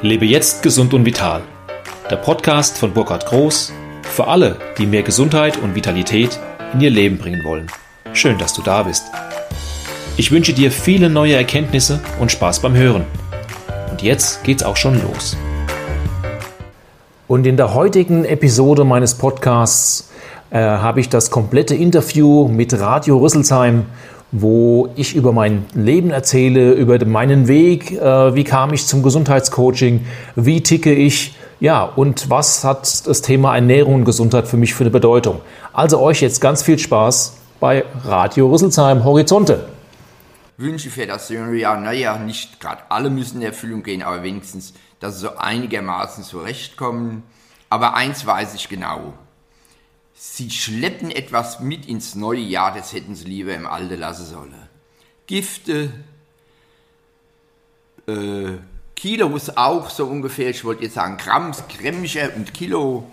Lebe jetzt gesund und vital. Der Podcast von Burkhard Groß für alle, die mehr Gesundheit und Vitalität in ihr Leben bringen wollen. Schön, dass du da bist. Ich wünsche dir viele neue Erkenntnisse und Spaß beim Hören. Und jetzt geht's auch schon los. Und in der heutigen Episode meines Podcasts äh, habe ich das komplette Interview mit Radio Rüsselsheim wo ich über mein Leben erzähle, über meinen Weg, äh, wie kam ich zum Gesundheitscoaching, wie ticke ich, ja, und was hat das Thema Ernährung und Gesundheit für mich für eine Bedeutung. Also euch jetzt ganz viel Spaß bei Radio Rüsselsheim Horizonte. Wünsche für das junge Jahr, naja, nicht gerade alle müssen in Erfüllung gehen, aber wenigstens, dass sie so einigermaßen zurechtkommen. Aber eins weiß ich genau, Sie schleppen etwas mit ins neue Jahr, das hätten sie lieber im Alte lassen sollen. Gifte, äh, Kilos auch so ungefähr, ich wollte jetzt sagen Grams, Grämmchen und Kilo.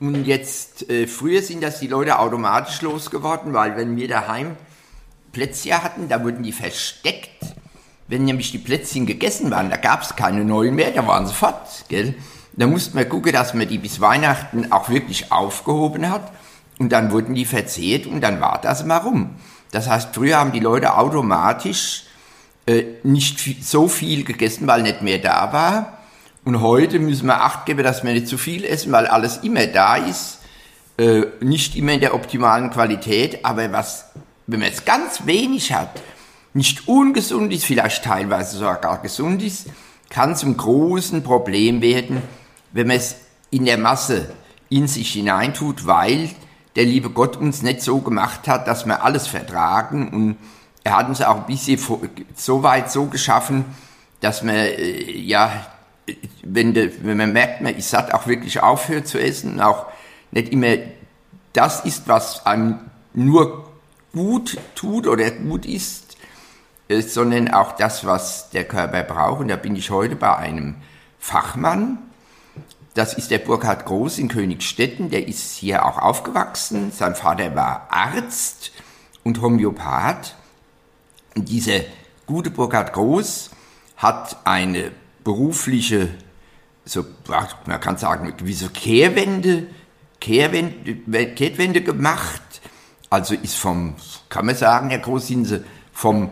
Und jetzt, äh, früher sind das die Leute automatisch losgeworden, weil wenn wir daheim Plätzchen hatten, da wurden die versteckt. Wenn nämlich die Plätzchen gegessen waren, da gab es keine neuen mehr, da waren sie fort. Gell? Da musste man gucken, dass man die bis Weihnachten auch wirklich aufgehoben hat. Und dann wurden die verzehrt und dann war das mal rum. Das heißt, früher haben die Leute automatisch äh, nicht viel, so viel gegessen, weil nicht mehr da war. Und heute müssen wir Acht geben, dass wir nicht zu viel essen, weil alles immer da ist. Äh, nicht immer in der optimalen Qualität, aber was, wenn man jetzt ganz wenig hat, nicht ungesund ist, vielleicht teilweise sogar gesund ist, kann zum großen Problem werden, wenn man es in der Masse in sich hineintut, weil der liebe Gott uns nicht so gemacht hat, dass wir alles vertragen. Und er hat uns auch ein bisschen so weit so geschaffen, dass man, äh, ja, wenn, de, wenn man merkt, man ist satt, auch wirklich aufhört zu essen. Und auch nicht immer das ist, was einem nur gut tut oder gut ist, äh, sondern auch das, was der Körper braucht. Und da bin ich heute bei einem Fachmann, das ist der Burkhard Groß in Königstetten, der ist hier auch aufgewachsen. Sein Vater war Arzt und Homöopath. Dieser gute Burkhard Groß hat eine berufliche, so, man kann sagen, eine gewisse Kehrwende, Kehrwende, Kehrwende gemacht. Also ist vom, kann man sagen, Herr Groß, sind Sie vom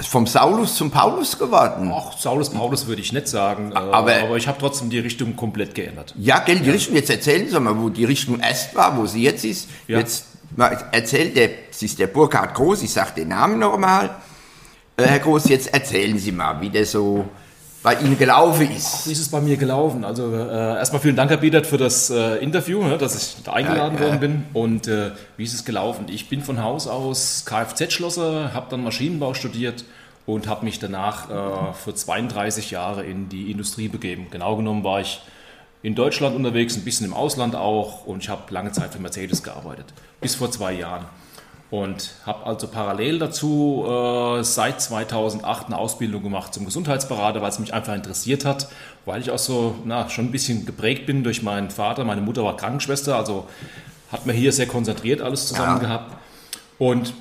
vom Saulus zum Paulus geworden. Ach, Saulus, Paulus würde ich nicht sagen, äh, aber, aber ich habe trotzdem die Richtung komplett geändert. Ja, gell, die ja. Richtung, jetzt erzählen Sie mal, wo die Richtung erst war, wo sie jetzt ist. Ja. Jetzt erzählt der, es ist der Burkhard Groß, ich sage den Namen nochmal. Äh, Herr Groß, jetzt erzählen Sie mal, wie der so bei Ihnen gelaufen ist. Wie ist es bei mir gelaufen? Also äh, erstmal vielen Dank, Herr Biedert, für das äh, Interview, ne, dass ich da eingeladen ja, worden bin. Und äh, wie ist es gelaufen? Ich bin von Haus aus Kfz-Schlosser, habe dann Maschinenbau studiert und habe mich danach äh, für 32 Jahre in die Industrie begeben. Genau genommen war ich in Deutschland unterwegs, ein bisschen im Ausland auch und ich habe lange Zeit für Mercedes gearbeitet, bis vor zwei Jahren und habe also parallel dazu äh, seit 2008 eine Ausbildung gemacht zum Gesundheitsberater, weil es mich einfach interessiert hat, weil ich auch so na, schon ein bisschen geprägt bin durch meinen Vater. Meine Mutter war Krankenschwester, also hat mir hier sehr konzentriert alles zusammen ja. gehabt. Und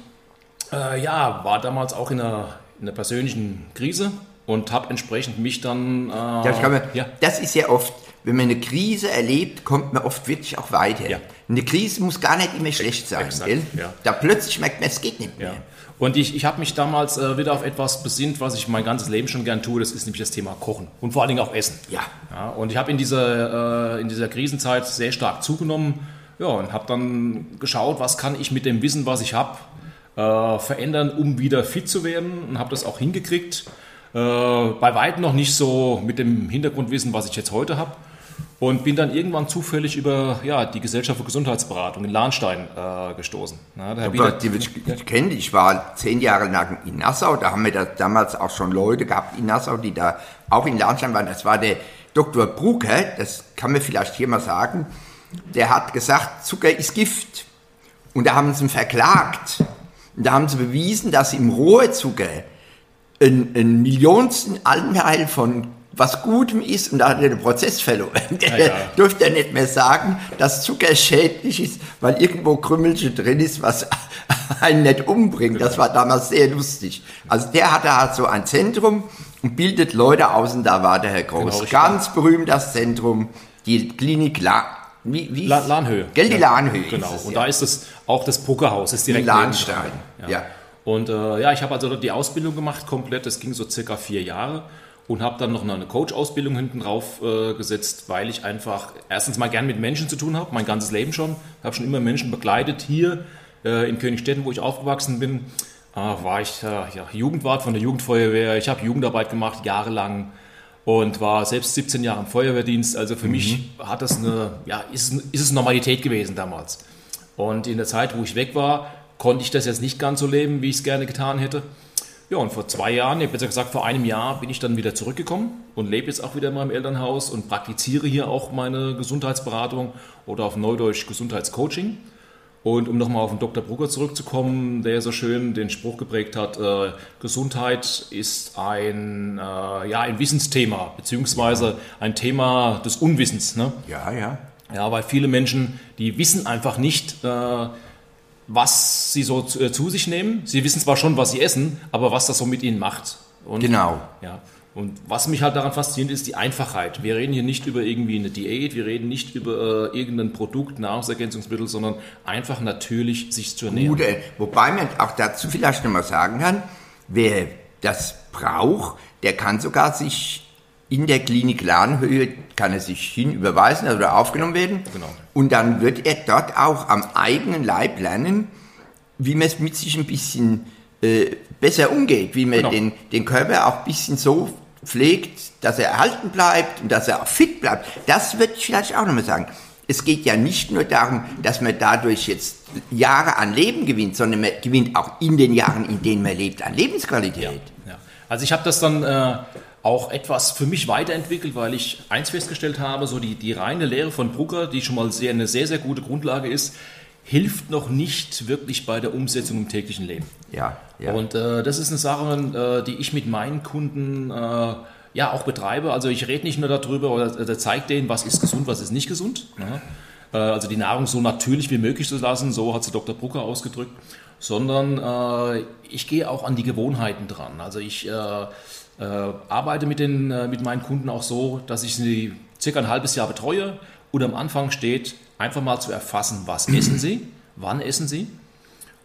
äh, ja, war damals auch in einer, in einer persönlichen Krise und habe entsprechend mich dann. Äh, ja, man, ja. Das ist ja oft wenn man eine Krise erlebt, kommt man oft wirklich auch weiter. Ja. Eine Krise muss gar nicht immer schlecht sein. Exakt, ja. Da plötzlich merkt man, es geht nicht mehr. Ja. Und ich, ich habe mich damals äh, wieder auf etwas besinnt, was ich mein ganzes Leben schon gern tue. Das ist nämlich das Thema Kochen und vor allen Dingen auch Essen. Ja. ja und ich habe in dieser, äh, in dieser Krisenzeit sehr stark zugenommen. Ja, und habe dann geschaut, was kann ich mit dem Wissen, was ich habe, äh, verändern, um wieder fit zu werden. Und habe das auch hingekriegt. Äh, bei weitem noch nicht so mit dem Hintergrundwissen, was ich jetzt heute habe. Und bin dann irgendwann zufällig über ja, die Gesellschaft für Gesundheitsberatung in Lahnstein äh, gestoßen. Ja, der Herr die ich, ich kenne, ich war zehn Jahre lang in Nassau, da haben wir da damals auch schon Leute gehabt in Nassau, die da auch in Lahnstein waren. Das war der Dr. Brucker, das kann man vielleicht hier mal sagen, der hat gesagt, Zucker ist Gift. Und da haben sie ihn verklagt. Und da haben sie bewiesen, dass im Rohrzucker ein, ein Millionsten Anteil von was Gutem ist und da hat er den Prozess verloren. Der ja. durfte er nicht mehr sagen, dass Zucker schädlich ist, weil irgendwo Krümmelchen drin ist, was einen nicht umbringt. Das war damals sehr lustig. Also der hatte halt so ein Zentrum und bildet Leute aus und da war der Herr Groß. Genau, Ganz berühmt das Zentrum, die Klinik La wie, wie La Lahnhöhe. Gell, die Ja, Lahnhöhe. Genau. es, und ja. da ist es auch das Bruggerhaus, ist direkt Die Lahnstein, nebendran. ja. Und äh, ja, ich habe also dort die Ausbildung gemacht, komplett. Das ging so circa vier Jahre. Und habe dann noch eine Coach-Ausbildung hinten drauf äh, gesetzt, weil ich einfach erstens mal gern mit Menschen zu tun habe, mein ganzes Leben schon. Habe schon immer Menschen begleitet. Hier äh, in Königstetten, wo ich aufgewachsen bin, äh, war ich äh, ja, Jugendwart von der Jugendfeuerwehr. Ich habe Jugendarbeit gemacht, jahrelang und war selbst 17 Jahre im Feuerwehrdienst. Also für mich hat das eine, ja, ist, ist es Normalität gewesen damals. Und in der Zeit, wo ich weg war, konnte ich das jetzt nicht ganz so leben, wie ich es gerne getan hätte. Ja, und vor zwei Jahren, nee, besser gesagt vor einem Jahr, bin ich dann wieder zurückgekommen und lebe jetzt auch wieder in meinem Elternhaus und praktiziere hier auch meine Gesundheitsberatung oder auf Neudeutsch Gesundheitscoaching. Und um nochmal auf den Dr. Brugger zurückzukommen, der so schön den Spruch geprägt hat, äh, Gesundheit ist ein, äh, ja, ein Wissensthema, beziehungsweise ein Thema des Unwissens. Ne? Ja, ja. Ja, weil viele Menschen, die wissen einfach nicht, äh, was sie so zu, äh, zu sich nehmen. Sie wissen zwar schon, was sie essen, aber was das so mit ihnen macht. Und, Genau. Ja. Und was mich halt daran fasziniert, ist die Einfachheit. Wir reden hier nicht über irgendwie eine Diät, wir reden nicht über äh, irgendein Produkt, Nahrungsergänzungsmittel, sondern einfach natürlich sich zu ernähren. Gute, wobei man auch dazu vielleicht noch mal sagen kann, wer das braucht, der kann sogar sich in der Klinik Lahnhöhe, kann er sich hinüberweisen also aufgenommen werden. Genau. Und dann wird er dort auch am eigenen Leib lernen, wie man es mit sich ein bisschen äh, besser umgeht, wie man Genau. den, den Körper auch ein bisschen so pflegt, dass er erhalten bleibt und dass er auch fit bleibt. Das würde ich vielleicht auch nochmal sagen. Es geht ja nicht nur darum, dass man dadurch jetzt Jahre an Leben gewinnt, sondern man gewinnt auch in den Jahren, in denen man lebt, an Lebensqualität. Ja. Also ich habe das dann äh, auch etwas für mich weiterentwickelt, weil ich eins festgestellt habe, so die, die reine Lehre von Brucker, die schon mal sehr, eine sehr, sehr gute Grundlage ist, hilft noch nicht wirklich bei der Umsetzung im täglichen Leben. Ja, ja. Und äh, das ist eine Sache, äh, die ich mit meinen Kunden äh, ja auch betreibe. Also ich rede nicht nur darüber oder äh, zeige denen, was ist gesund, was ist nicht gesund. Ne? Äh, also die Nahrung so natürlich wie möglich zu lassen, so hat sie Dr. Brucker ausgedrückt, sondern äh, ich gehe auch an die Gewohnheiten dran. Also ich äh, arbeite mit, den, äh, mit meinen Kunden auch so, dass ich sie circa ein halbes Jahr betreue und am Anfang steht, einfach mal zu erfassen, was essen sie, wann essen sie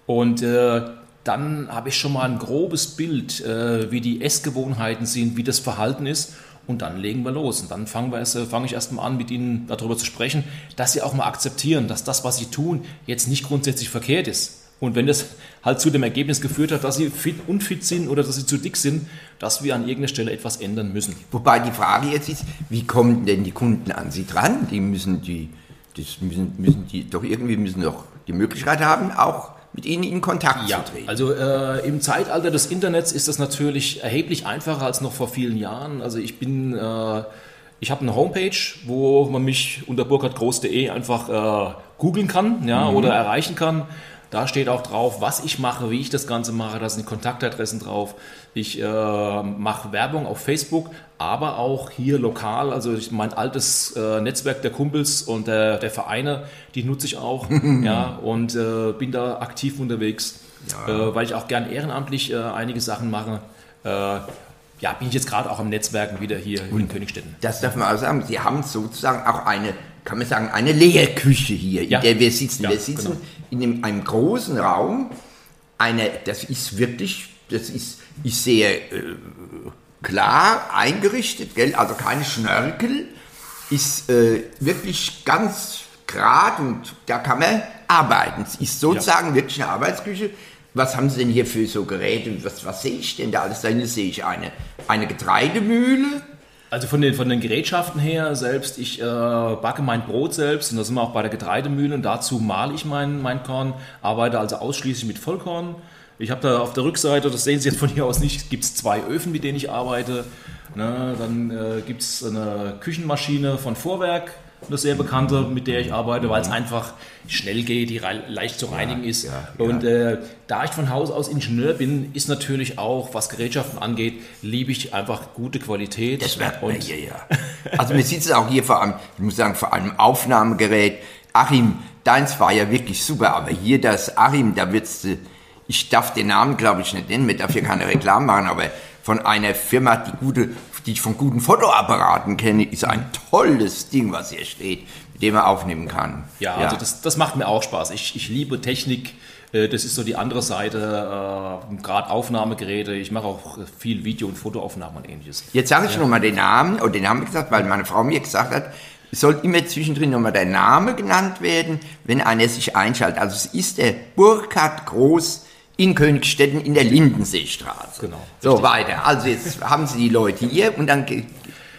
und äh, dann habe ich schon mal ein grobes Bild, äh, wie die Essgewohnheiten sind, wie das Verhalten ist. Und dann legen wir los. Und dann äh, fange ich erstmal an, mit Ihnen darüber zu sprechen, dass Sie auch mal akzeptieren, dass das, was Sie tun, jetzt nicht grundsätzlich verkehrt ist. Und wenn das halt zu dem Ergebnis geführt hat, dass Sie fit, unfit sind oder dass Sie zu dick sind, dass wir an irgendeiner Stelle etwas ändern müssen. Wobei die Frage jetzt ist, wie kommen denn die Kunden an sie dran? Die müssen die, das müssen, müssen die doch irgendwie müssen doch die Möglichkeit haben, auch mit ihnen in Kontakt Ja, zu treten. also äh, im Zeitalter des Internets ist das natürlich erheblich einfacher als noch vor vielen Jahren. Also ich bin, äh, ich habe eine Homepage, wo man mich unter burkhardgroß.de einfach äh, googeln kann ja, oder erreichen kann. Da steht auch drauf, was ich mache, wie ich das Ganze mache. Da sind Kontaktadressen drauf. Ich äh, mache Werbung auf Facebook, aber auch hier lokal. Also ich, mein altes äh, Netzwerk der Kumpels und der, der Vereine, die nutze ich auch. ja, und äh, bin da aktiv unterwegs, äh, weil ich auch gern ehrenamtlich äh, einige Sachen mache. Äh, ja, bin ich jetzt gerade auch am Netzwerken wieder hier in Königstetten. Das darf man auch sagen. Sie haben sozusagen auch eine, kann man sagen, eine Lehrküche hier, in Ja. der wir sitzen. Ja, wir sitzen genau. In einem, großen Raum. Eine, das ist wirklich, das ist, ist sehr äh, klar eingerichtet, gell? also keine Schnörkel, ist äh, wirklich ganz grad und da kann man arbeiten. Es ist sozusagen wirklich eine Arbeitsküche. Was haben Sie denn hier für so Geräte? Was, was sehe ich denn da alles? Da sehe ich eine, eine Getreidemühle. Also von den, von den Gerätschaften her selbst, ich äh, backe mein Brot selbst und da sind wir auch bei der Getreidemühle und dazu male ich mein, mein Korn, arbeite also ausschließlich mit Vollkorn. Ich habe da auf der Rückseite, das sehen Sie jetzt von hier aus nicht, gibt es zwei Öfen, mit denen ich arbeite. Ne, dann äh, gibt es eine Küchenmaschine von Vorwerk, eine sehr bekannte, mit der ich arbeite, weil es einfach schnell geht, die leicht zu reinigen ist. ja, und äh, da ich von Haus aus Ingenieur bin, ist natürlich auch, was Gerätschaften angeht, liebe ich einfach gute Qualität. Das merkt man hier, ja. Also wir sitzen auch hier vor einem, ich muss sagen, vor einem Aufnahmegerät. Achim, deins war ja wirklich super, aber hier das Achim, da wird's, äh, ich darf den Namen glaube ich nicht nennen, wir darf hier keine Reklame machen, aber von einer Firma, die gute, die ich von guten Fotoapparaten kenne, ist ein tolles Ding, was hier steht, mit dem man aufnehmen kann. Ja, also das, das macht mir auch Spaß. Ich, ich liebe Technik. Äh, Das ist so die andere Seite, äh, gerade Aufnahmegeräte. Ich mache auch viel Video- und Fotoaufnahmen und ähnliches. Jetzt sage ich noch nochmal den Namen, oder den Namen gesagt, weil meine Frau mir gesagt hat, es soll immer zwischendrin nochmal der Name genannt werden, wenn einer sich einschaltet. Also es ist der Burkhard Groß in Königstetten in der Lindenseestraße. Genau, So, richtig. weiter. Also jetzt haben Sie die Leute hier und dann...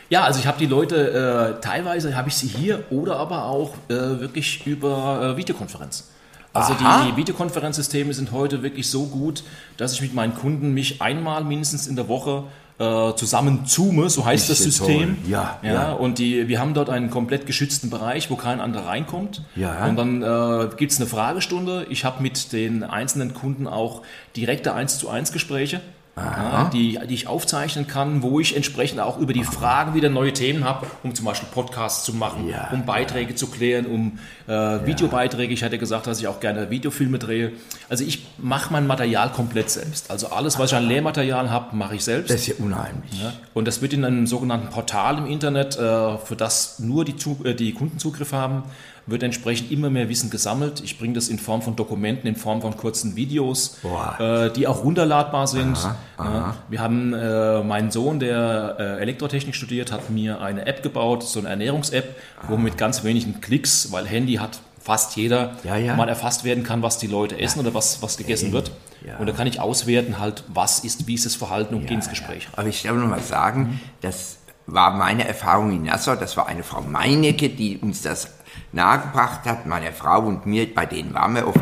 Ja, also ich habe die Leute, äh, teilweise habe ich sie hier oder aber auch äh, wirklich über äh, Videokonferenz. Also Aha. die, die Videokonferenzsysteme sind heute wirklich so gut, dass ich mit meinen Kunden mich einmal mindestens in der Woche äh, zusammen zoome, so heißt Ist das System. Ja, ja, ja. Und die, wir haben dort einen komplett geschützten Bereich, wo kein anderer reinkommt. Ja. Und dann äh, gibt es eine Fragestunde. Ich habe mit den einzelnen Kunden auch direkte 1 zu 1 Gespräche. Ja, die, die ich aufzeichnen kann, wo ich entsprechend auch über die Fragen wieder neue Themen habe, um zum Beispiel Podcasts zu machen, Ja, um Beiträge zu klären, um äh, Videobeiträge. Ich hatte gesagt, dass ich auch gerne Videofilme drehe. Also ich mache mein Material komplett selbst. Also alles, was ich an Lehrmaterial habe, mache ich selbst. Das ist ja unheimlich. Ja, Und das wird in einem sogenannten Portal im Internet, äh, für das nur die, äh, die Kunden Zugriff haben, wird entsprechend immer mehr Wissen gesammelt. Ich bringe das in Form von Dokumenten, in Form von kurzen Videos, äh, die auch runterladbar sind. Ja, wir haben, äh, mein Sohn, der äh, Elektrotechnik studiert, hat mir eine App gebaut, so eine Ernährungs-App, wo man mit ganz wenigen Klicks, weil Handy hat fast jeder, Ja, ja. mal erfasst werden kann, was die Leute essen oder was, was gegessen wird. Ja. Und da kann ich auswerten, halt, was ist, wie ist das Verhalten und gehe ins Gespräch. Aber ich darf noch mal sagen, das war meine Erfahrung in Nassau. Das war eine Frau Meinecke, die uns das nahegebracht hat, meine Frau und mir, bei denen waren wir oft.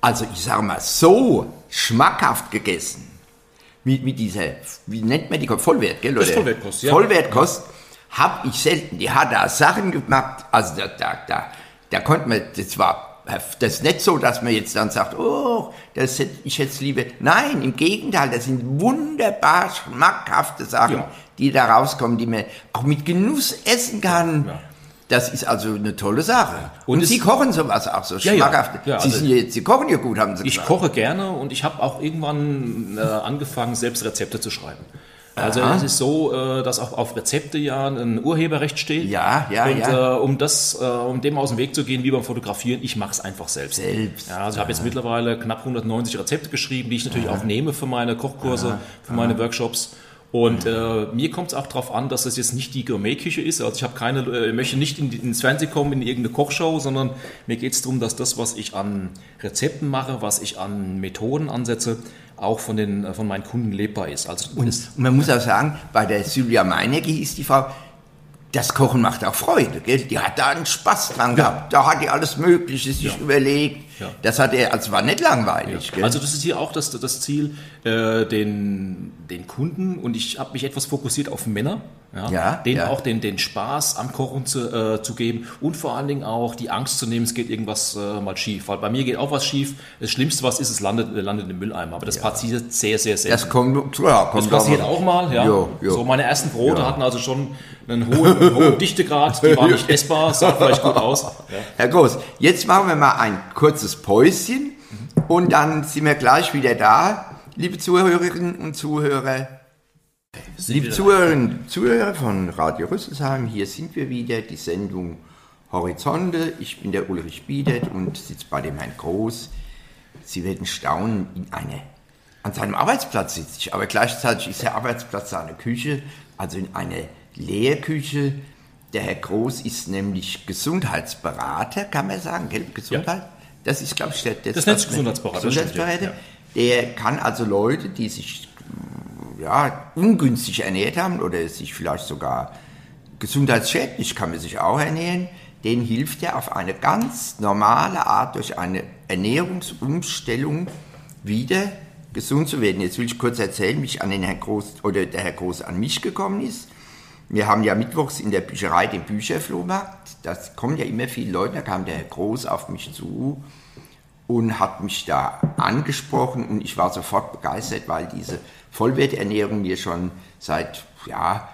Also ich sage mal, so schmackhaft gegessen. Mit, mit dieser, wie nennt man die, Vollwert, gell? Das ist oder? Vollwertkost, ja. Vollwertkost habe ich selten. Die hat da Sachen gemacht, also da, da, da, da konnte man, das war das ist nicht so, dass man jetzt dann sagt, oh, das hätte, ich hätte es lieber. Nein, im Gegenteil, das sind wunderbar schmackhafte Sachen, Ja. die da rauskommen, die man auch mit Genuss essen kann. Ja. Das ist also eine tolle Sache. Und, Und Sie kochen sowas auch so Ja, schmackhaft. Ja, also- ja jetzt, Sie kochen ja gut, haben Sie Ich gesagt. koche gerne und ich habe auch irgendwann äh, angefangen, selbst Rezepte zu schreiben. Also es ist so, äh, dass auch auf Rezepte ja ein Urheberrecht steht. Ja, ja, und, ja. Äh, um das, äh, um dem aus dem Weg zu gehen, wie beim Fotografieren, ich mache es einfach selbst. Selbst, Ja, also ich habe jetzt mittlerweile knapp 190 Rezepte geschrieben, die ich natürlich auch nehme für meine Kochkurse, für meine Workshops. Und äh, mir kommt es auch darauf an, dass das jetzt nicht die Gourmet-Küche ist. Also ich habe keine, äh, möchte nicht in, ins Fernsehen kommen in irgendeine Kochshow, sondern mir geht es darum, dass das, was ich an Rezepten mache, was ich an Methoden ansetze, auch von den äh, von meinen Kunden lebbar ist. Also Und, und man muss auch sagen, bei der Sylvia Meinecke hieß die Frau, das Kochen macht auch Freude, gell? Die hat da einen Spaß dran gehabt. Da hat die alles Mögliche sich überlegt. Ja. Das hat er, also war nicht langweilig, gell? Also das ist hier auch das, das Ziel, äh, den, den Kunden, und ich habe mich etwas fokussiert auf Männer, ja, Ja, denen ja. auch den, den Spaß am Kochen zu, äh, zu geben und vor allen Dingen auch die Angst zu nehmen, es geht irgendwas äh, mal schief. Weil bei mir geht auch was schief. Das Schlimmste, was ist, es landet, landet im Mülleimer. Aber das passiert sehr, sehr selten. das kommt, ja, kommt Das passiert auch mal, ja. Jo, jo. So meine ersten Brote Ja. hatten also schon einen hohen, einen hohen Dichtegrad, die waren nicht essbar, sah vielleicht gut aus. Ja. Herr Groß, jetzt machen wir mal ein kurzes Päuschen und dann sind wir gleich wieder da, liebe Zuhörerinnen und Zuhörer. Liebe Zuhörerinnen und Zuhörer von Radio Rüsselsheim, hier sind wir wieder, die Sendung Horizonte. Ich bin der Ulrich Biedert und sitze bei dem Herrn Groß. Sie werden staunen, in eine, an seinem Arbeitsplatz sitze ich, aber gleichzeitig ist der Arbeitsplatz seine Küche, also in eine Lehrküche. Der Herr Groß ist nämlich Gesundheitsberater, kann man sagen, gell? Gesundheit? Das ist, glaube ich, der, der Das nennt sich Gesundheitsberater, ja. Der kann also Leute, die sich ja, ungünstig ernährt haben oder sich vielleicht sogar gesundheitsschädlich kann man sich auch ernähren, denen hilft er auf eine ganz normale Art durch eine Ernährungsumstellung wieder gesund zu werden. Jetzt will ich kurz erzählen, wie ich an den Herrn Groß oder der Herr Groß an mich gekommen ist. Wir haben ja mittwochs in der Bücherei den Bücherflohmarkt. Da kommen ja immer viele Leute. Da kam der Herr Groß auf mich zu und hat mich da angesprochen und ich war sofort begeistert, weil diese Vollwerternährung mir schon seit ja,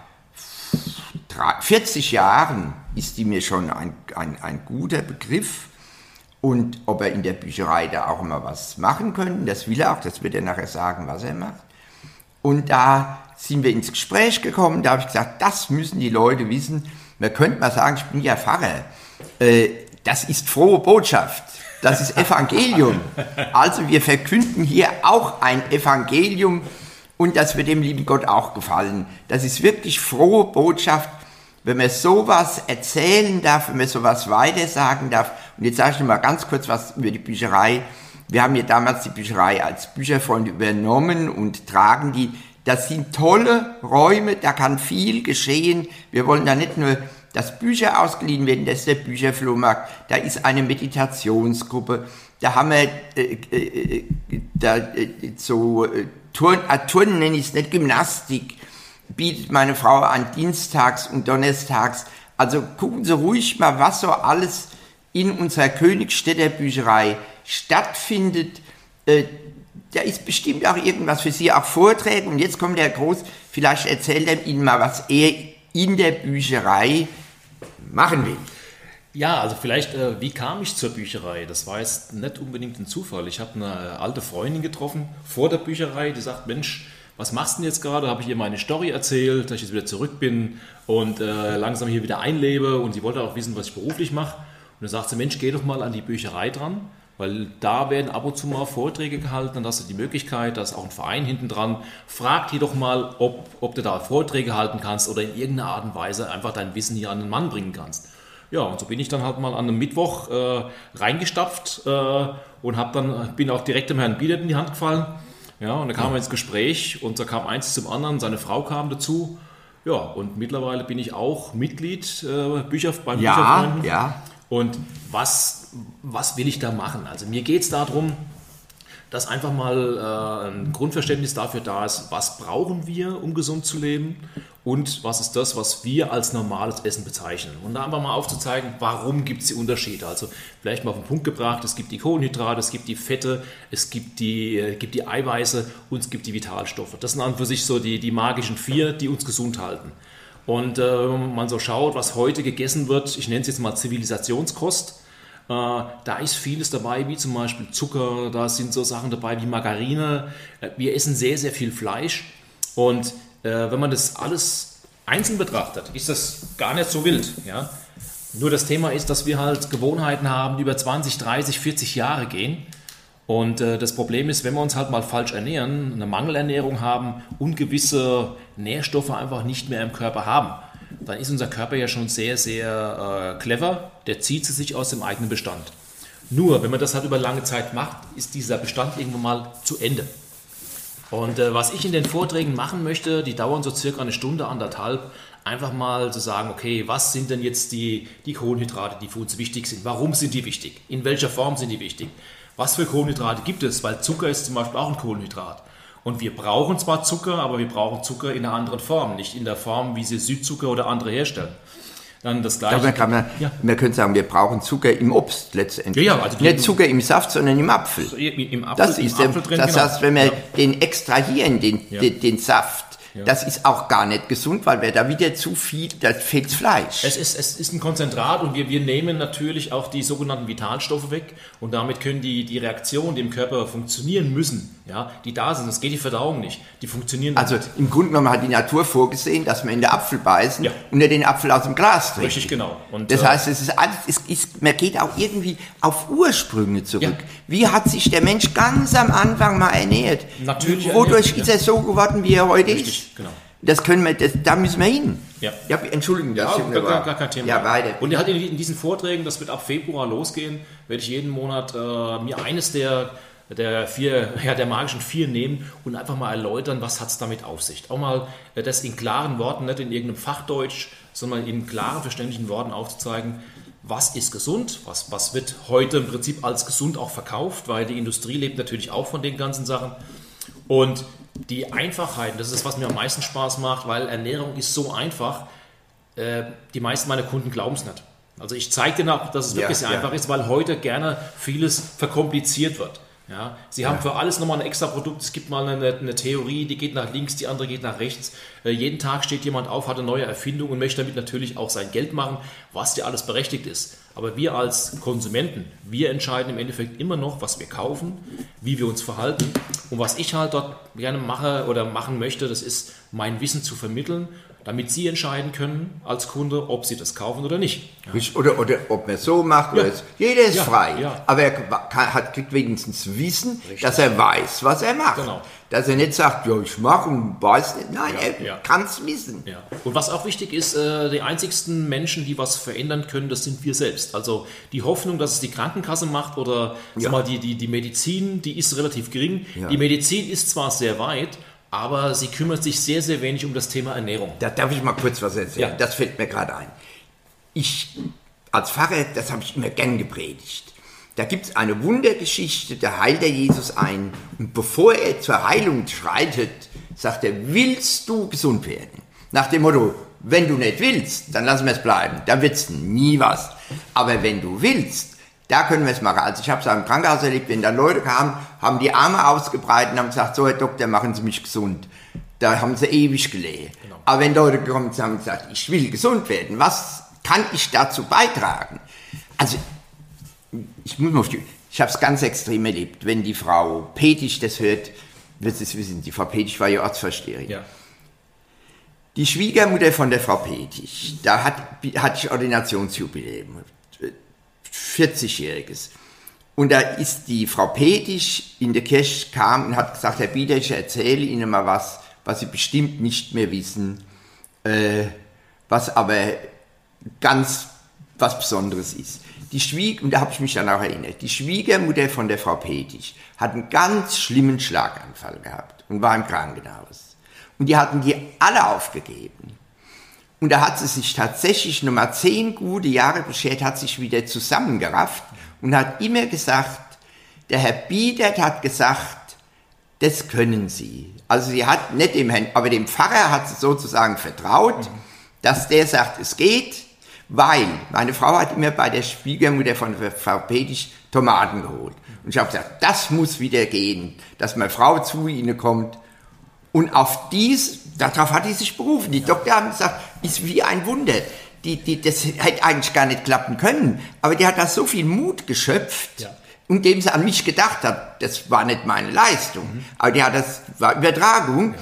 40 Jahren ist die mir schon ein, ein, ein guter Begriff. Und ob er in der Bücherei da auch mal was machen könnte, das will er auch, das wird er nachher sagen, was er macht. Und da sind wir ins Gespräch gekommen, da habe ich gesagt, das müssen die Leute wissen. Man könnte mal sagen, ich bin ja Pfarrer. Äh, das ist frohe Botschaft. Das ist Evangelium. Also wir verkünden hier auch ein Evangelium und das wird dem lieben Gott auch gefallen. Das ist wirklich frohe Botschaft, wenn man sowas erzählen darf, wenn man sowas weitersagen darf. Und jetzt sage ich noch mal ganz kurz was über die Bücherei. Wir haben ja damals die Bücherei als Bücherfreunde übernommen und tragen die. Das sind tolle Räume, da kann viel geschehen. Wir wollen da nicht nur dass Bücher ausgeliehen werden, das ist der Bücherflohmarkt, da ist eine Meditationsgruppe, da haben wir äh, äh, da, äh, so äh, Turn, äh, Turnen nenne ich es nicht, Gymnastik bietet meine Frau an dienstags und donnerstags. Also gucken Sie ruhig mal, was so alles in unserer Königstädter Bücherei stattfindet. Äh, da ist bestimmt auch irgendwas für Sie, auch Vorträge. Und jetzt kommt der Groß, vielleicht erzählt er Ihnen mal, was er in der Bücherei machen will. Ja, also vielleicht, äh, wie kam ich zur Bücherei? Das war jetzt nicht unbedingt ein Zufall. Ich habe eine alte Freundin getroffen vor der Bücherei, die sagt, Mensch, was machst du denn jetzt gerade? Habe ich ihr meine Story erzählt, dass ich jetzt wieder zurück bin und äh, langsam hier wieder einlebe und sie wollte auch wissen, was ich beruflich mache. Und dann sagt sie, Mensch, geh doch mal an die Bücherei dran, weil da werden ab und zu mal Vorträge gehalten, dann hast du die Möglichkeit, da ist auch ein Verein hinten dran. Frag die doch mal, ob, ob du da Vorträge halten kannst oder in irgendeiner Art und Weise einfach dein Wissen hier an den Mann bringen kannst. Ja, und so bin ich dann halt mal an einem Mittwoch äh, reingestapft äh, und hab dann, bin auch direkt dem Herrn Biedert in die Hand gefallen. Ja, und da kamen wir ins Gespräch und da kam eins zum anderen, seine Frau kam dazu. Ja, und mittlerweile bin ich auch Mitglied äh, Bücher, beim ja, Bücherfreunden. Ja, Und was, was will ich da machen? Also mir geht es darum, dass einfach mal äh, ein Grundverständnis dafür da ist, was brauchen wir, um gesund zu leben und was ist das, was wir als normales Essen bezeichnen. Und da einfach mal aufzuzeigen, warum gibt es die Unterschiede. Also vielleicht mal auf den Punkt gebracht, es gibt die Kohlenhydrate, es gibt die Fette, es gibt die, äh, gibt die Eiweiße und es gibt die Vitalstoffe. Das sind an für sich so die, die magischen vier, die uns gesund halten. Und äh, wenn man so schaut, was heute gegessen wird, ich nenne es jetzt mal Zivilisationskost, äh, da ist vieles dabei, wie zum Beispiel Zucker, da sind so Sachen dabei wie Margarine. Äh, wir essen sehr, sehr viel Fleisch und äh, wenn man das alles einzeln betrachtet, ist das gar nicht so wild. Ja? Nur das Thema ist, dass wir halt Gewohnheiten haben, die über 20, 30, 40 Jahre gehen. Und äh, das Problem ist, wenn wir uns halt mal falsch ernähren, eine Mangelernährung haben und gewisse Nährstoffe einfach nicht mehr im Körper haben, dann ist unser Körper ja schon sehr, sehr äh, clever. Der zieht sie sich aus dem eigenen Bestand. Nur, wenn man das halt über lange Zeit macht, ist dieser Bestand irgendwann mal zu Ende. Und äh, was ich in den Vorträgen machen möchte, die dauern so circa eine Stunde, anderthalb, einfach mal zu sagen, okay, was sind denn jetzt die, die Kohlenhydrate, die für uns wichtig sind? Warum sind die wichtig? In welcher Form sind die wichtig? Was für Kohlenhydrate gibt es? Weil Zucker ist zum Beispiel auch ein Kohlenhydrat. Und wir brauchen zwar Zucker, aber wir brauchen Zucker in einer anderen Form, nicht in der Form, wie sie Südzucker oder andere herstellen. Dann das gleiche. man, kann man, Ja. man könnte sagen, wir brauchen Zucker im Obst letztendlich. Ja, ja, also Nicht Zucker im Saft, sondern im Apfel. Im, im Apfel, Das im ist der, Apfel drin, das genau. heißt, wenn wir Ja. den extrahieren, den, den, den Saft, das ist auch gar nicht gesund, weil wir da wieder zu viel, da fehlt Fleisch. Es ist, es ist ein Konzentrat und wir, wir nehmen natürlich auch die sogenannten Vitalstoffe weg und damit können die, die Reaktionen, die im Körper funktionieren müssen, ja, die da sind, das geht die Verdauung nicht, die funktionieren also nicht. im Grunde genommen hat die Natur vorgesehen, dass wir in den Apfel beißen Ja. und nicht den Apfel aus dem Glas trinken. Richtig, genau. Und, Das äh, heißt, es ist alles, es ist, man geht auch irgendwie auf Ursprünge zurück. Ja. Wie hat sich der Mensch ganz am Anfang mal ernährt? Natürlich Wodurch ernährt, ist er so geworden, wie er heute Richtig, ist? Genau. Das können wir, das, da müssen wir hin. Ja. ja Entschuldigung, das Ja, gar, gar, gar kein Thema. Ja, beide. Und er hat in, in diesen Vorträgen, das wird ab Februar losgehen, werde ich jeden Monat äh, mir eines der, der vier, ja, der magischen vier nehmen und einfach mal erläutern, was hat es damit auf sich. Auch mal äh, das in klaren Worten, nicht in irgendeinem Fachdeutsch, sondern in klaren, verständlichen Worten aufzuzeigen, was ist gesund, was, was wird heute im Prinzip als gesund auch verkauft, weil die Industrie lebt natürlich auch von den ganzen Sachen. Und die Einfachheit, das ist, was mir am meisten Spaß macht, weil Ernährung ist so einfach. äh, die meisten meiner Kunden glauben es nicht. Also ich zeige denen auch, dass es wirklich Ja, sehr ja. einfach ist, weil heute gerne vieles verkompliziert wird. Ja, Sie haben für alles nochmal ein extra Produkt. Es gibt mal eine, eine Theorie, die geht nach links, die andere geht nach rechts. Äh, jeden Tag steht jemand auf, hat eine neue Erfindung und möchte damit natürlich auch sein Geld machen, was ja alles berechtigt ist. Aber wir als Konsumenten, wir entscheiden im Endeffekt immer noch, was wir kaufen, wie wir uns verhalten. Und was ich halt dort gerne mache oder machen möchte, das ist mein Wissen zu vermitteln, damit Sie entscheiden können als Kunde, ob Sie das kaufen oder nicht. Richtig, Oder, oder ob man so macht, oder Ja. es- jeder ist Ja, frei. ja. Aber er kann, hat, kriegt wenigstens Wissen, dass er weiß, was er macht. Genau. Dass er nicht sagt, ja, ich mache und weiß nicht. Nein, Ja, er ja. kann es wissen. Ja. Und was auch wichtig ist, äh, die einzigsten Menschen, die was verändern können, das sind wir selbst. Also die Hoffnung, dass es die Krankenkasse macht oder Ja. sag mal, die, die, die Medizin, die ist relativ gering. Ja. Die Medizin ist zwar sehr weit, aber sie kümmert sich sehr, sehr wenig um das Thema Ernährung. Da darf ich mal kurz was erzählen. Ja. Das fällt mir gerade ein. Ich als Pfarrer, das habe ich immer gern gepredigt. Da gibt es eine Wundergeschichte, da heilt er Jesus ein. Und bevor er zur Heilung schreitet, sagt er, willst du gesund werden? Nach dem Motto, wenn du nicht willst, dann lassen wir es bleiben. Da wird's nie was. Aber wenn du willst, da können wir es machen. Also ich habe es im Krankenhaus erlebt, wenn dann Leute kamen, haben die Arme ausgebreitet und haben gesagt, so Herr Doktor, machen Sie mich gesund. Da haben sie ewig gelegen. Aber wenn Leute gekommen sind und gesagt, ich will gesund werden, was kann ich dazu beitragen? Also ich muss mal auf die, ich habe es ganz extrem erlebt, wenn die Frau Petisch das hört, wird sie es wissen, die Frau Petisch war ja Ortsversteherin. Ja. Die Schwiegermutter von der Frau Petisch, da hat, hatte ich Ordinationsjubiläum, 40-jähriges. Und da ist die Frau Petisch in der Kirche kam und hat gesagt, Herr Bieder, ich erzähle Ihnen mal was, was Sie bestimmt nicht mehr wissen, äh, was aber ganz was Besonderes ist. Die Schwieg, und da habe ich mich dann auch erinnert, die Schwiegermutter von der Frau Petisch hat einen ganz schlimmen Schlaganfall gehabt und war im Krankenhaus. Und die hatten die alle aufgegeben. Und da hat sie sich tatsächlich nochmal zehn gute Jahre beschert, hat sich wieder zusammengerafft und hat immer gesagt, der Herr Biedert hat gesagt, das können Sie. Also sie hat nicht dem Herrn, aber dem Pfarrer hat sie sozusagen vertraut, dass der sagt, es geht, weil meine Frau hat immer bei der Schwiegermutter von Frau Petisch Tomaten geholt. Und ich habe gesagt, das muss wieder gehen, dass meine Frau zu ihnen kommt und auf dies, darauf hat die sich berufen. Die Doktor haben gesagt, ist wie ein Wunder. Die, die, das hätte eigentlich gar nicht klappen können. Aber die hat da so viel Mut geschöpft, Ja. indem sie an mich gedacht hat. Das war nicht meine Leistung. Aber die hat das, war Übertragung,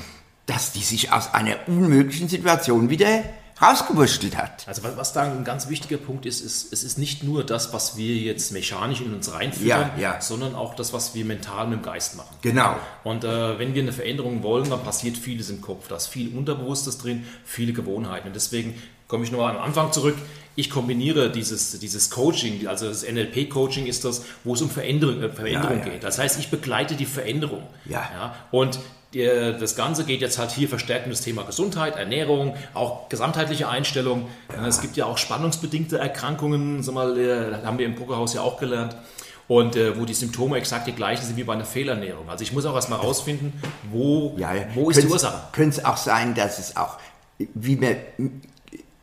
dass die sich aus einer unmöglichen Situation wieder rausgewurschtelt hat. Also was, was da ein ganz wichtiger Punkt ist, ist, es ist nicht nur das, was wir jetzt mechanisch in uns reinführen, Ja, ja. sondern auch das, was wir mental mit dem Geist machen. Genau. Und äh, wenn wir eine Veränderung wollen, dann passiert vieles im Kopf. Da ist viel Unterbewusstes drin, viele Gewohnheiten. Und deswegen komme ich nochmal am Anfang zurück. Ich kombiniere dieses, dieses Coaching, also das NLP-Coaching ist das, wo es um Veränderung, äh, Veränderung Ja, ja. geht. Das heißt, ich begleite die Veränderung. Ja. Und der, das Ganze geht jetzt halt hier verstärkt um das Thema Gesundheit, Ernährung, auch gesamtheitliche Einstellung. Es gibt ja auch spannungsbedingte Erkrankungen, sag mal, äh, das haben wir im Pokerhaus ja auch gelernt. Und äh, wo die Symptome exakt die gleichen sind wie bei einer Fehlernährung. Also ich muss auch erstmal rausfinden, wo, Ja, wo ist die Ursache. Könnte es auch sein, dass es auch, wie wir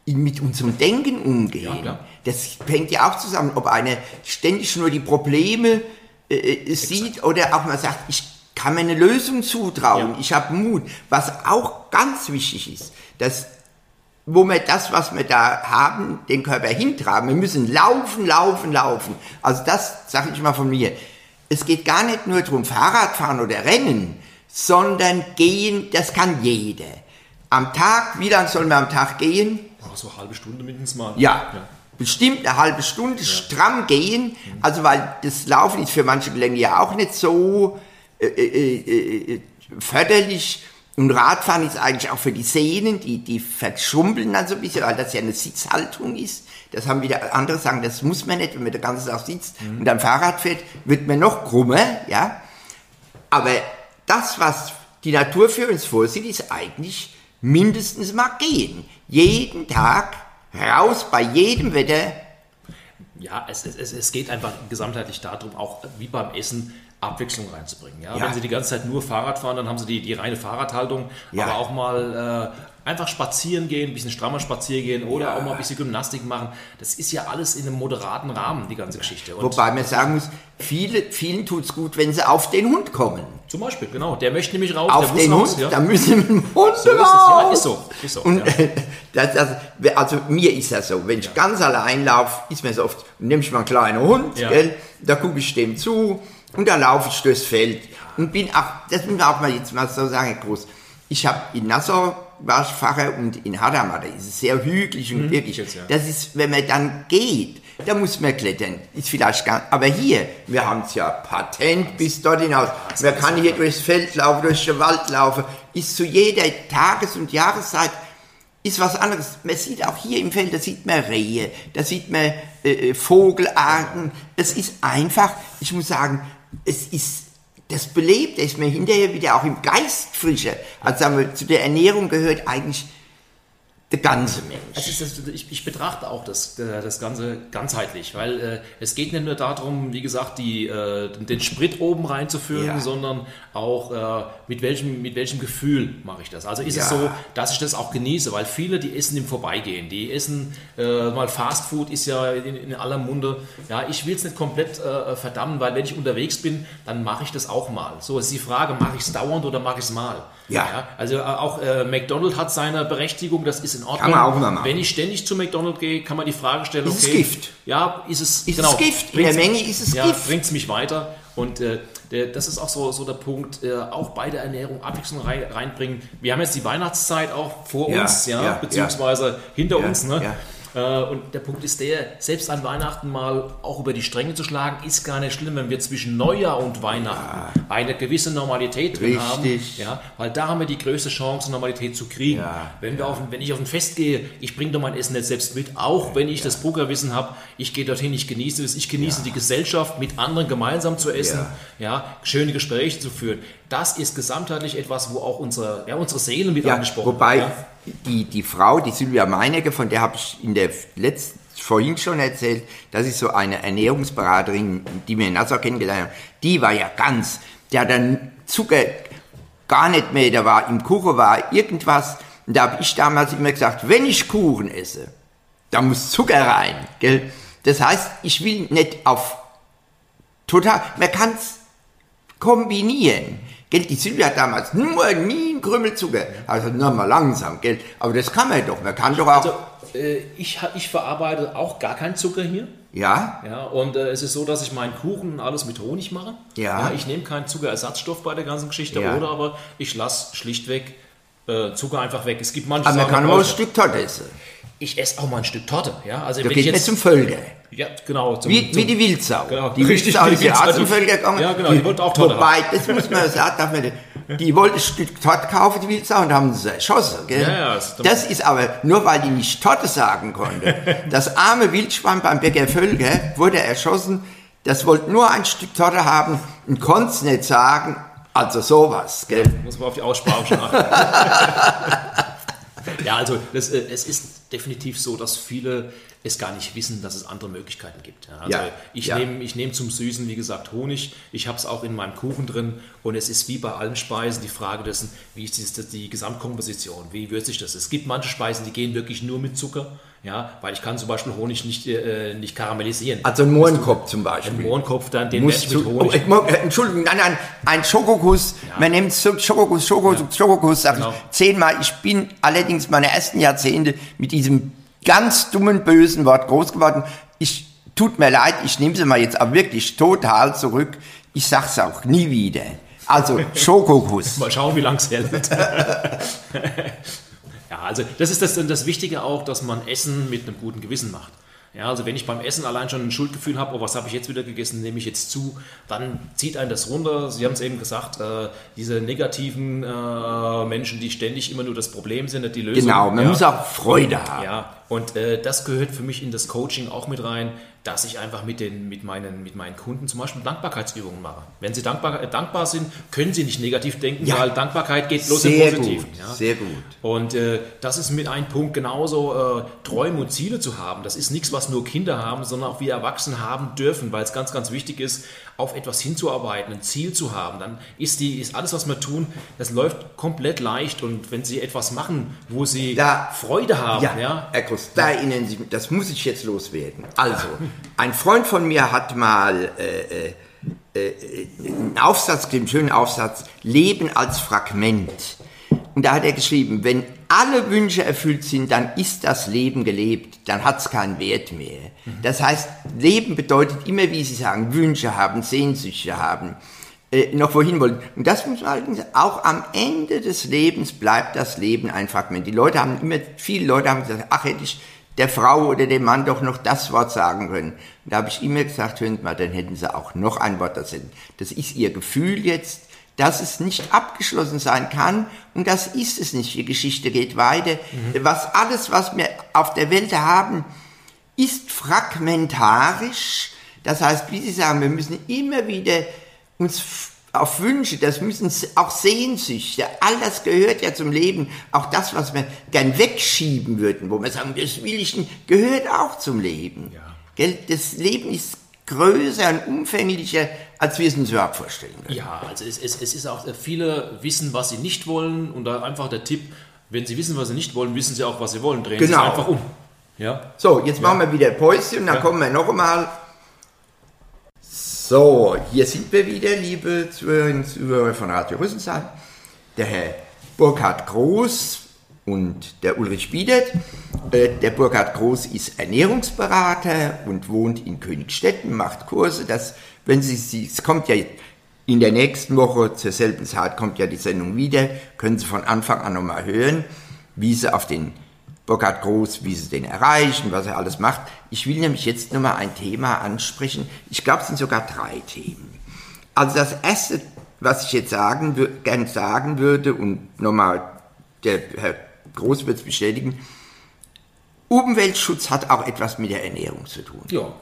mit unserem Denken umgehen, Ja, das hängt ja auch zusammen, ob einer ständig nur die Probleme äh, äh, sieht oder auch mal sagt, ich kann mir eine Lösung zutrauen, Ja. ich habe Mut. Was auch ganz wichtig ist, dass wo wir das, was wir da haben, den Körper hintragen. Wir müssen laufen, laufen, laufen. Also das sage ich mal von mir. Es geht gar nicht nur darum, Fahrradfahren oder Rennen, sondern gehen, das kann jeder. Am Tag, wie lange soll man am Tag gehen? Oh, so eine halbe Stunde mindestens mal. Ja, bestimmt eine halbe Stunde stramm gehen. Also weil das Laufen ist für manche Gelenke ja auch nicht so äh, äh, äh, förderlich. Und Radfahren ist eigentlich auch für die Sehnen, die, die verschrumpeln dann so ein bisschen, weil das ja eine Sitzhaltung ist. Das haben wieder andere sagen, das muss man nicht, wenn man den ganzen Tag sitzt und am Fahrrad fährt, wird man noch krummer, ja. Aber das, was die Natur für uns vorsieht, ist eigentlich mindestens mal gehen. Jeden Tag raus bei jedem Wetter. Ja, es, es- es geht einfach gesamtheitlich darum, auch wie beim Essen Abwechslung reinzubringen. Ja? Ja. Wenn Sie die ganze Zeit nur Fahrrad fahren, dann haben Sie die, die reine Fahrradhaltung, Ja. aber auch mal Einfach spazieren gehen, ein bisschen strammer spazieren gehen oder ja. auch mal ein bisschen Gymnastik machen. Das ist ja alles in einem moderaten Rahmen, die ganze Geschichte. Und Wobei man sagen muss, viele, vielen tut es gut, wenn sie auf den Hund kommen. Zum Beispiel, genau. Der möchte nämlich raus. Auf den Hund, ja. da müssen wir mit dem Hund so raus. Ist ja, ist so. Ist so und, ja. das, das, also mir ist das so, wenn ich ganz allein laufe, ist mir so oft, nehme ich mal einen kleinen Hund, gell, da gucke ich dem zu und da laufe ich durchs Feld. Und bin auch, das muss man auch mal jetzt mal so sagen, groß. Ich habe in Nassau war ich Pfarrer und in Hadamar, da ist es sehr hügelig und mhm, wirklich. Jetzt, ja. Das ist, wenn man dann geht, da muss man klettern. Ist vielleicht gar, aber hier, wir haben es ja patent bis dort hinaus. Man kann hier durchs Feld laufen, durch den Wald laufen. Ist zu jeder Tages- und Jahreszeit ist was anderes. Man sieht auch hier im Feld, da sieht man Rehe, da sieht man äh, äh Vogelarten. Es ist einfach, ich muss sagen, es ist das belebt, ist mir hinterher wieder auch im Geist frischer. Also zu der Ernährung gehört eigentlich der ganze Mensch. Also das, ich, ich, betrachte auch das, äh, das Ganze ganzheitlich, weil äh, es geht nicht nur darum, wie gesagt, die, äh, den Sprit oben reinzuführen, ja. sondern auch äh, mit, welchem, mit welchem Gefühl mache ich das. Also ist ja. es so, dass ich das auch genieße, weil viele, die essen im Vorbeigehen, die essen äh, mal Fast Food ist ja in, in aller Munde. Ja, ich will es nicht komplett äh, verdammen, weil wenn ich unterwegs bin, dann mache ich das auch mal. So ist die Frage, mache ich es dauernd oder mache ich es mal? Ja. ja. Also auch McDonald's hat seine Berechtigung, das ist in Ordnung. Kann man auch mal machen. Wenn ich ständig zu McDonald's gehe, kann man die Frage stellen, ist okay, es Gift? Ja, ist es, ist genau, es Gift? In der Menge ist es ja, Gift. bringt es mich weiter. Und äh, das ist auch so, so der Punkt, äh, auch bei der Ernährung Abwechslung rein, reinbringen. Wir haben jetzt die Weihnachtszeit auch vor ja, uns, ja, ja beziehungsweise hinter uns. Ne? Äh, und der Punkt ist der, selbst an Weihnachten mal auch über die Stränge zu schlagen, ist gar nicht schlimm, wenn wir zwischen Neujahr und Weihnachten ja. eine gewisse Normalität drin Richtig. haben. Ja, weil da haben wir die größte Chance, Normalität zu kriegen. Ja. Wenn, wir auf, wenn ich auf ein Fest gehe, ich bringe doch mein Essen nicht selbst mit, auch wenn ich das Pokerwissen habe, ich gehe dorthin, ich genieße es, ich genieße die Gesellschaft, mit anderen gemeinsam zu essen, ja. schöne Gespräche zu führen. Das ist gesamtheitlich etwas, wo auch unsere, ja, unsere Seele mit angesprochen wird. Wobei, die, die Frau, die Silvia Meinecke, von der habe ich in der letzten, vorhin schon erzählt, das ist so eine Ernährungsberaterin, die wir in Nassau kennengelernt haben, die war ja ganz, der dann Zucker gar nicht mehr, da war im Kuchen war irgendwas, und da habe ich damals immer gesagt, wenn ich Kuchen esse, da muss Zucker rein, gell? Das heißt, ich will nicht auf total, man kann es kombinieren. Gell, die Silvia hat damals nur nie einen Krümmel Zucker. Also nur mal langsam, gell. Aber das kann man doch. Man kann doch auch. Also, äh, ich, ich verarbeite auch gar keinen Zucker hier. Ja. Ja, und äh, es ist so, dass ich meinen Kuchen alles mit Honig mache. Ja. ja ich nehme keinen Zuckerersatzstoff bei der ganzen Geschichte, ja. oder aber ich lasse schlichtweg äh, Zucker einfach weg. Es gibt manche Aber man kann auch ein Stück Torte essen. Ich esse auch mal ein Stück Torte. Ja, also da wenn geht ich jetzt zum Völker. Ja, genau. Zum, wie, zum, wie die Wildsau. Genau, die richtig, Wildsau ist ja auch zum Völker gegangen. Ja, genau, die wollte auch Torte Wobei, haben. das muss man sagen, darf man die wollte ein Stück Torte kaufen, die Wildsau, und haben sie erschossen. Gell? Ja, ja, das, das ist aber nur, weil die nicht Torte sagen konnte. Das arme Wildschwein beim Bäcker Völker wurde erschossen. Das wollte nur ein Stück Torte haben und konnte es nicht sagen. Also sowas, gell? Muss man auf die Aussprache achten. ja, also das, äh, es ist definitiv so, dass viele es gar nicht wissen, dass es andere Möglichkeiten gibt. Also ja, ich ja. nehme ich nehm zum Süßen, wie gesagt, Honig. Ich habe es auch in meinem Kuchen drin und es ist wie bei allen Speisen die Frage dessen, wie ist die, die Gesamtkomposition, wie würzig das ist. Es gibt manche Speisen, die gehen wirklich nur mit Zucker. Ja, weil ich kann zum Beispiel Honig nicht, äh, nicht karamellisieren. Also ein Mohrenkopf zum Beispiel. Ein Mohrenkopf, dann den Muss mit Honig. Oh, Entschuldigung, nein, nein, ein Schokokuss. Ja. Man nimmt Schokokuss, Schokokuss, ja. Schokokuss, sag genau. ich zehnmal. Ich bin allerdings meine ersten Jahrzehnte mit diesem ganz dummen, bösen Wort groß geworden. Ich, tut mir leid, ich nehme sie mal jetzt aber wirklich total zurück. Ich sag's auch nie wieder. Also Schokokuss. mal schauen, wie lang es hält. Ja, also das ist das, das Wichtige auch, dass man Essen mit einem guten Gewissen macht. Ja, also wenn ich beim Essen allein schon ein Schuldgefühl habe, oh, was habe ich jetzt wieder gegessen, nehme ich jetzt zu, dann zieht einen das runter. Sie haben es eben gesagt, äh, diese negativen äh, Menschen, die ständig immer nur das Problem sind, nicht die Lösung. Genau, man ja. muss auch Freude haben. Ja, und äh, das gehört für mich in das Coaching auch mit rein. dass ich einfach mit, den, mit, meinen, mit meinen Kunden zum Beispiel Dankbarkeitsübungen mache. Wenn sie dankbar, äh, dankbar sind, können sie nicht negativ denken, ja. weil Dankbarkeit geht bloß sehr im Positiven. Gut, ja. Sehr gut. Und äh, das ist mit einem Punkt genauso, äh, Träume und Ziele zu haben. Das ist nichts, was nur Kinder haben, sondern auch wir Erwachsene haben dürfen, weil es ganz, ganz wichtig ist, auf etwas hinzuarbeiten, ein Ziel zu haben, dann ist, die, ist alles, was wir tun, das läuft komplett leicht. Und wenn Sie etwas machen, wo Sie da, Freude haben, ja, ja. Groß, da erinnern Sie, das muss ich jetzt loswerden. Also, ein Freund von mir hat mal äh, äh, äh einen Aufsatz, den schönen Aufsatz, Leben als Fragment. Und da hat er geschrieben, wenn alle Wünsche erfüllt sind, dann ist das Leben gelebt, dann hat es keinen Wert mehr. Das heißt, Leben bedeutet immer, wie Sie sagen, Wünsche haben, Sehnsüchte haben, äh, noch wohin wollen. Und das muss man allerdings auch am Ende des Lebens bleibt das Leben ein Fragment. Die Leute haben immer, viele Leute haben gesagt, ach hätte ich der Frau oder dem Mann doch noch das Wort sagen können. Und da habe ich immer gesagt, hören Sie mal, dann hätten Sie auch noch ein Wort dazu. Das ist Ihr Gefühl jetzt dass es nicht abgeschlossen sein kann und das ist es nicht. Die Geschichte geht weiter. Mhm. Was alles, was wir auf der Welt haben, ist fragmentarisch. Das heißt, wie Sie sagen, wir müssen immer wieder uns auf Wünsche, das müssen auch Sehnsüchte, all das gehört ja zum Leben. Auch das, was wir gern wegschieben würden, wo wir sagen, das will ich nicht, gehört auch zum Leben. Ja. Das Leben ist größer und umfänglicher, als wir es uns überhaupt vorstellen können. Ja, also es, es, es ist auch, viele wissen, was sie nicht wollen und da einfach der Tipp, wenn sie wissen, was sie nicht wollen, wissen sie auch, was sie wollen. Drehen genau. sie es einfach um. Ja? So, jetzt ja. machen wir wieder Päuschen und dann ja. kommen wir noch einmal. So, hier sind wir wieder, liebe Zuhörerinnen Zuhörer von Radio Rüsselsheim. Der Herr Burkhard Groß und der Ulrich Biedert. Äh, der Burkhard Groß ist Ernährungsberater und wohnt in Königstetten, macht Kurse. Das, wenn Sie, es kommt ja in der nächsten Woche zur selben Zeit kommt ja die Sendung wieder, können Sie von Anfang an nochmal hören, wie Sie auf den Burkhard Groß, wie Sie den erreichen, was er alles macht. Ich will nämlich jetzt nochmal ein Thema ansprechen. Ich glaube, es sind sogar drei Themen. Also das erste, was ich jetzt sagen, gern sagen würde und nochmal der Herr Groß wird es bestätigen, Umweltschutz hat auch etwas mit der Ernährung zu tun. Ja.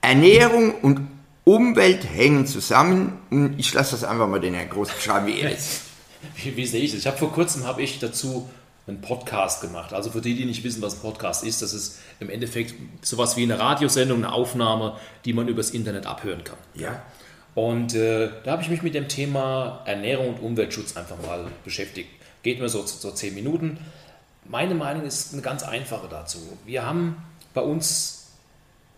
Ernährung und Umwelt hängen zusammen und ich lasse das einfach mal den Herrn Groß beschreiben, wie er ist. Wie, wie sehe ich das? Ich habe vor kurzem habe ich dazu einen Podcast gemacht. Also für die, die nicht wissen, was ein Podcast ist, das ist im Endeffekt sowas wie eine Radiosendung, eine Aufnahme, die man übers Internet abhören kann. Ja. Und äh, da habe ich mich mit dem Thema Ernährung und Umweltschutz einfach mal beschäftigt. Geht mir so, so zehn Minuten. Meine Meinung ist eine ganz einfache dazu. Wir haben bei uns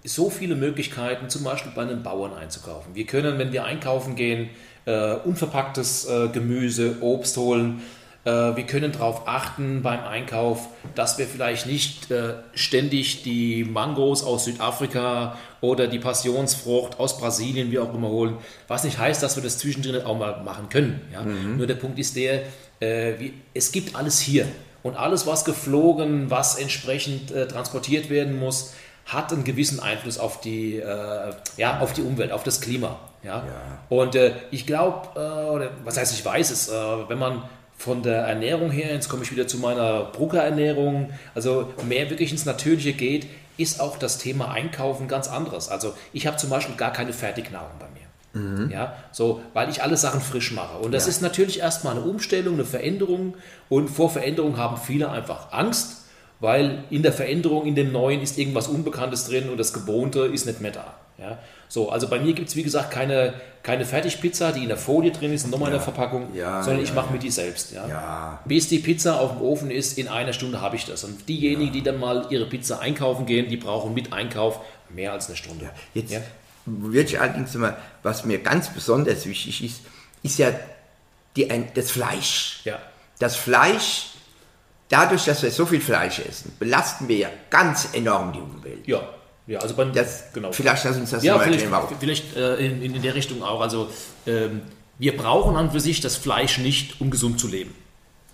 so viele Möglichkeiten, zum Beispiel bei einem Bauern einzukaufen. Wir können, wenn wir einkaufen gehen, äh, unverpacktes äh, Gemüse, Obst holen. Äh, wir können darauf achten beim Einkauf, dass wir vielleicht nicht äh, ständig die Mangos aus Südafrika oder die Passionsfrucht aus Brasilien, wie auch immer, holen. Was nicht heißt, dass wir das zwischendrin auch mal machen können. Ja? Mhm. Nur der Punkt ist der, äh, wie, es gibt alles hier. Und alles, was geflogen, was entsprechend äh, transportiert werden muss, hat einen gewissen Einfluss auf die, äh, ja, auf die Umwelt, auf das Klima. Ja? ja. Und äh, ich glaube, oder was heißt, ich weiß es, wenn man von der Ernährung her, jetzt komme ich wieder zu meiner Bruckerernährung, also mehr wirklich ins Natürliche geht, ist auch das Thema Einkaufen ganz anderes. Also ich habe zum Beispiel gar keine Fertignahrung bei mir. Mhm. Ja, so, weil ich alle Sachen frisch mache. Und das ja. ist natürlich erstmal eine Umstellung, eine Veränderung. Und vor Veränderung haben viele einfach Angst, weil in der Veränderung, in dem Neuen ist irgendwas Unbekanntes drin und das Gewohnte ist nicht mehr da. Ja, so, also bei mir gibt es wie gesagt keine, keine Fertigpizza, die in der Folie drin ist, nochmal ja. in der Verpackung, ja, sondern ich mache mir die selbst. Ja. Bis die Pizza auf dem Ofen ist, in einer Stunde habe ich das. Und diejenigen, die dann mal ihre Pizza einkaufen gehen, die brauchen mit Einkauf mehr als eine Stunde. Jetzt, wirklich allerdings mal, was mir ganz besonders wichtig ist, ist ja die, das Fleisch. Ja. Das Fleisch, dadurch, dass wir so viel Fleisch essen, belasten wir ja ganz enorm die Umwelt. Ja. Ja, also beim, das, genau. Vielleicht lass uns das ja, mal vielleicht, erklären, warum. Vielleicht äh, in, in, der Richtung auch. Also ähm, wir brauchen an für sich das Fleisch nicht, um gesund zu leben.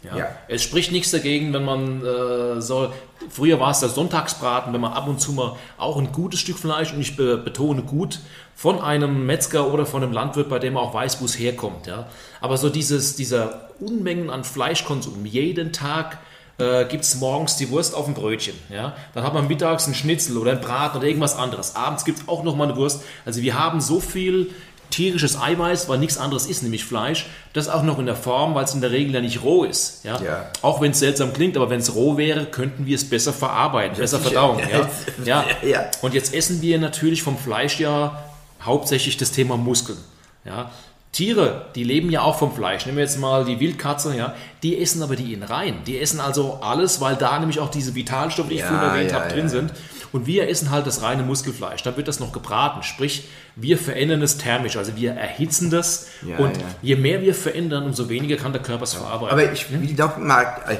Ja? ja. Es spricht nichts dagegen, wenn man äh, so, früher war es der Sonntagsbraten, wenn man ab und zu mal auch ein gutes Stück Fleisch, und ich be betone gut, von einem Metzger oder von einem Landwirt, bei dem man auch weiß, wo es herkommt. Ja? Aber so dieses, dieser Unmengen an Fleischkonsum, jeden Tag äh, gibt es morgens die Wurst auf dem Brötchen. Ja? Dann hat man mittags einen Schnitzel oder einen Braten oder irgendwas anderes. Abends gibt es auch noch mal eine Wurst. Also wir haben so viel tierisches Eiweiß, weil nichts anderes ist, nämlich Fleisch. Das auch noch in der Form, weil es in der Regel ja nicht roh ist. Ja? Ja. Auch wenn es seltsam klingt, aber wenn es roh wäre, könnten wir es besser verarbeiten, besser verdauen. Ja? Ja. Ja. Und jetzt essen wir natürlich vom Fleisch ja hauptsächlich das Thema Muskeln. Ja? Tiere, die leben ja auch vom Fleisch. Nehmen wir jetzt mal die Wildkatze, ja, die essen aber die Innereien. Die essen also alles, weil da nämlich auch diese Vitalstoffe, die ich Ja, vorhin erwähnt ja, habe, ja. drin sind. Und wir essen halt das reine Muskelfleisch. Da wird das noch gebraten. Sprich, wir verändern es thermisch. Also wir erhitzen das. Und je mehr wir verändern, umso weniger kann der Körper es verarbeiten. Aber ich will noch mal, äh,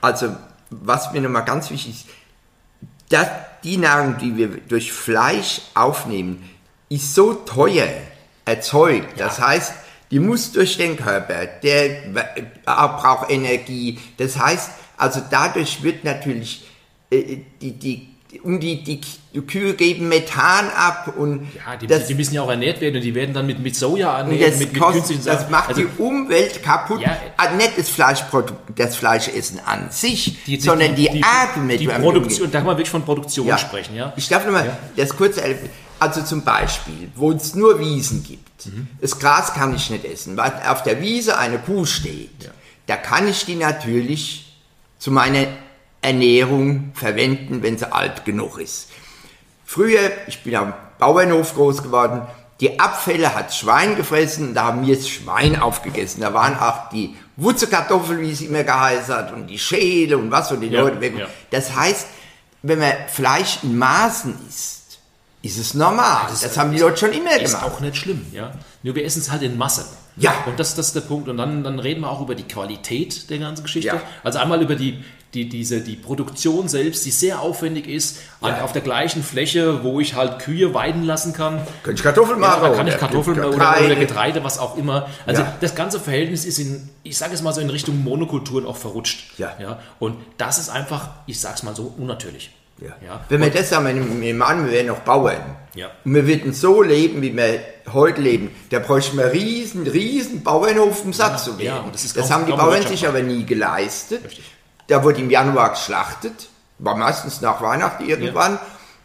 also was mir noch mal ganz wichtig ist, dass die Nahrung, die wir durch Fleisch aufnehmen, ist so teuer erzeugt. Das heißt, die muss durch den Körper, der äh, braucht Energie. Das heißt, also dadurch wird natürlich äh, die, die, um die, die Kühe geben Methan ab und ja, die, das, die müssen ja auch ernährt werden und die werden dann mit, mit Soja ernährt, das, mit, mit kostet, künstlichen das Sachen. macht Also die Umwelt kaputt. Ja. Ah, nicht das Fleischprodukt, das Fleischessen an sich, die, sondern die, Art, mit die Produktion, da kann man wirklich von Produktion umgeht. sprechen. Ja? Ich darf nochmal das kurz erläutern. Also zum Beispiel, wo es nur Wiesen gibt. Mhm. Das Gras kann ich nicht essen, weil auf der Wiese eine Kuh steht. Da kann ich die natürlich zu meiner Ernährung verwenden, wenn sie alt genug ist. Früher, ich bin am Bauernhof groß geworden, die Abfälle hat Schwein gefressen, da haben wir das Schwein aufgegessen. Da waren auch die Wurzelkartoffeln, wie es immer geheißen hat, und die Schäle und was, und die Ja, Leute weg. ja. Das heißt, wenn man Fleisch in Maßen isst, ist es normal. Das, haben die Leute schon immer Ist gemacht. auch nicht schlimm, ja. Nur wir essen es halt in Masse. Ja. Und das, das ist der Punkt. Und dann, dann reden wir auch über die Qualität der ganzen Geschichte. Ja. Also einmal über die, die, diese, die Produktion selbst, die sehr aufwendig ist, an, auf der gleichen Fläche, wo ich halt Kühe weiden lassen kann. Könnte ich Kartoffeln Ja, machen? da kann ich oder Kartoffeln oder, Getreide. oder Getreide, was auch immer. Also Ja. das ganze Verhältnis ist in, ich sage es mal so, in Richtung Monokulturen auch verrutscht. Ja. Ja? Und das ist einfach, ich sage es mal so, unnatürlich. Ja. Ja. Wenn wir das sagen, wir an, wir wären noch Bauern. Ja. Und wir würden so leben, wie wir heute leben. Da bräuchten wir riesen, riesen Bauernhof, um satt zu werden. das das kaum- haben die Bauern sich aber nie geleistet. Richtig. Da wurde im Januar geschlachtet, war meistens nach Weihnachten irgendwann.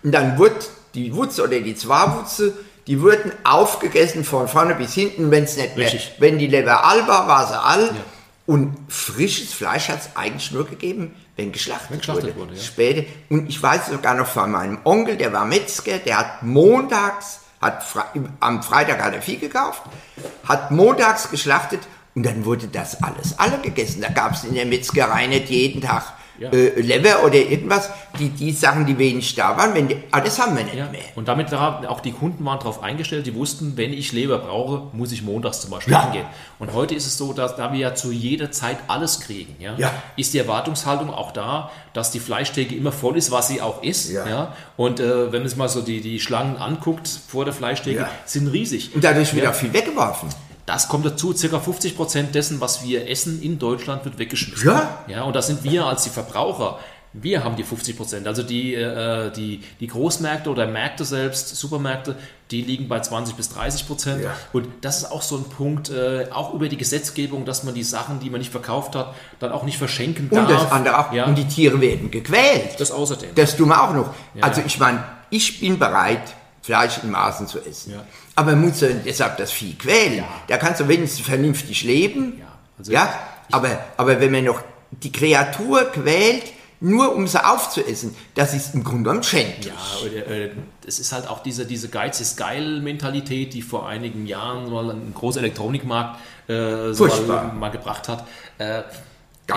Und dann wurde die Wutze oder die Zwarwutze, die wurden aufgegessen von vorne bis hinten, wenn es nicht mehr. Richtig. Wenn die Leber all war, war sie all. Und frisches Fleisch hat es eigentlich nur gegeben, wenn geschlachtet, Wenn geschlachtet wurde, ja. Später. Und ich weiß sogar noch von meinem Onkel, der war Metzger, der hat montags, hat Fre am Freitag hat er Vieh gekauft, hat montags geschlachtet und dann wurde das alles alle gegessen. Da gab es in der Metzgerei nicht jeden Tag Ja. äh, Leber oder irgendwas. Die, die Sachen, die wenig da waren, wenn die, ah, das haben wir nicht Ja. mehr. Und damit da, auch die Kunden waren darauf eingestellt, die wussten, wenn ich Leber brauche, muss ich montags zum Beispiel Ja. hingehen. Und heute ist es so, dass da wir ja zu jeder Zeit alles kriegen, ja, ist die Erwartungshaltung auch da, dass die Fleischtheke immer voll ist, was sie auch ist. Ja. Und äh, wenn man sich mal so die, die Schlangen anguckt vor der Fleischtheke, sind riesig. Und dadurch wird auch viel weggeworfen. Das kommt dazu, circa 50 Prozent dessen, was wir essen in Deutschland, wird weggeschmissen. Ja. Ja, und das sind wir als die Verbraucher. Wir haben die 50 Prozent. Also die, äh, die, die Großmärkte oder Märkte selbst, Supermärkte, die liegen bei 20 bis 30 Prozent. Ja. Und das ist auch so ein Punkt, äh, auch über die Gesetzgebung, dass man die Sachen, die man nicht verkauft hat, dann auch nicht verschenken Und darf. das andere auch. Ja, Und die Tiere werden gequält. das außerdem. Das tun wir auch noch. Also ich meine, ich bin bereit, Fleisch in Maßen zu essen. Ja. Aber man muss ja deshalb das Vieh quälen. Da kannst du wenigstens vernünftig leben. Ja, also ja? Aber, aber wenn man noch die Kreatur quält, nur um sie aufzuessen, das ist im Grunde genommen schändlich. Ja, oder, äh, es ist halt auch diese, diese Geiz ist geil Mentalität, die vor einigen Jahren mal ein großer Elektronikmarkt äh, so mal, mal gebracht hat. Äh,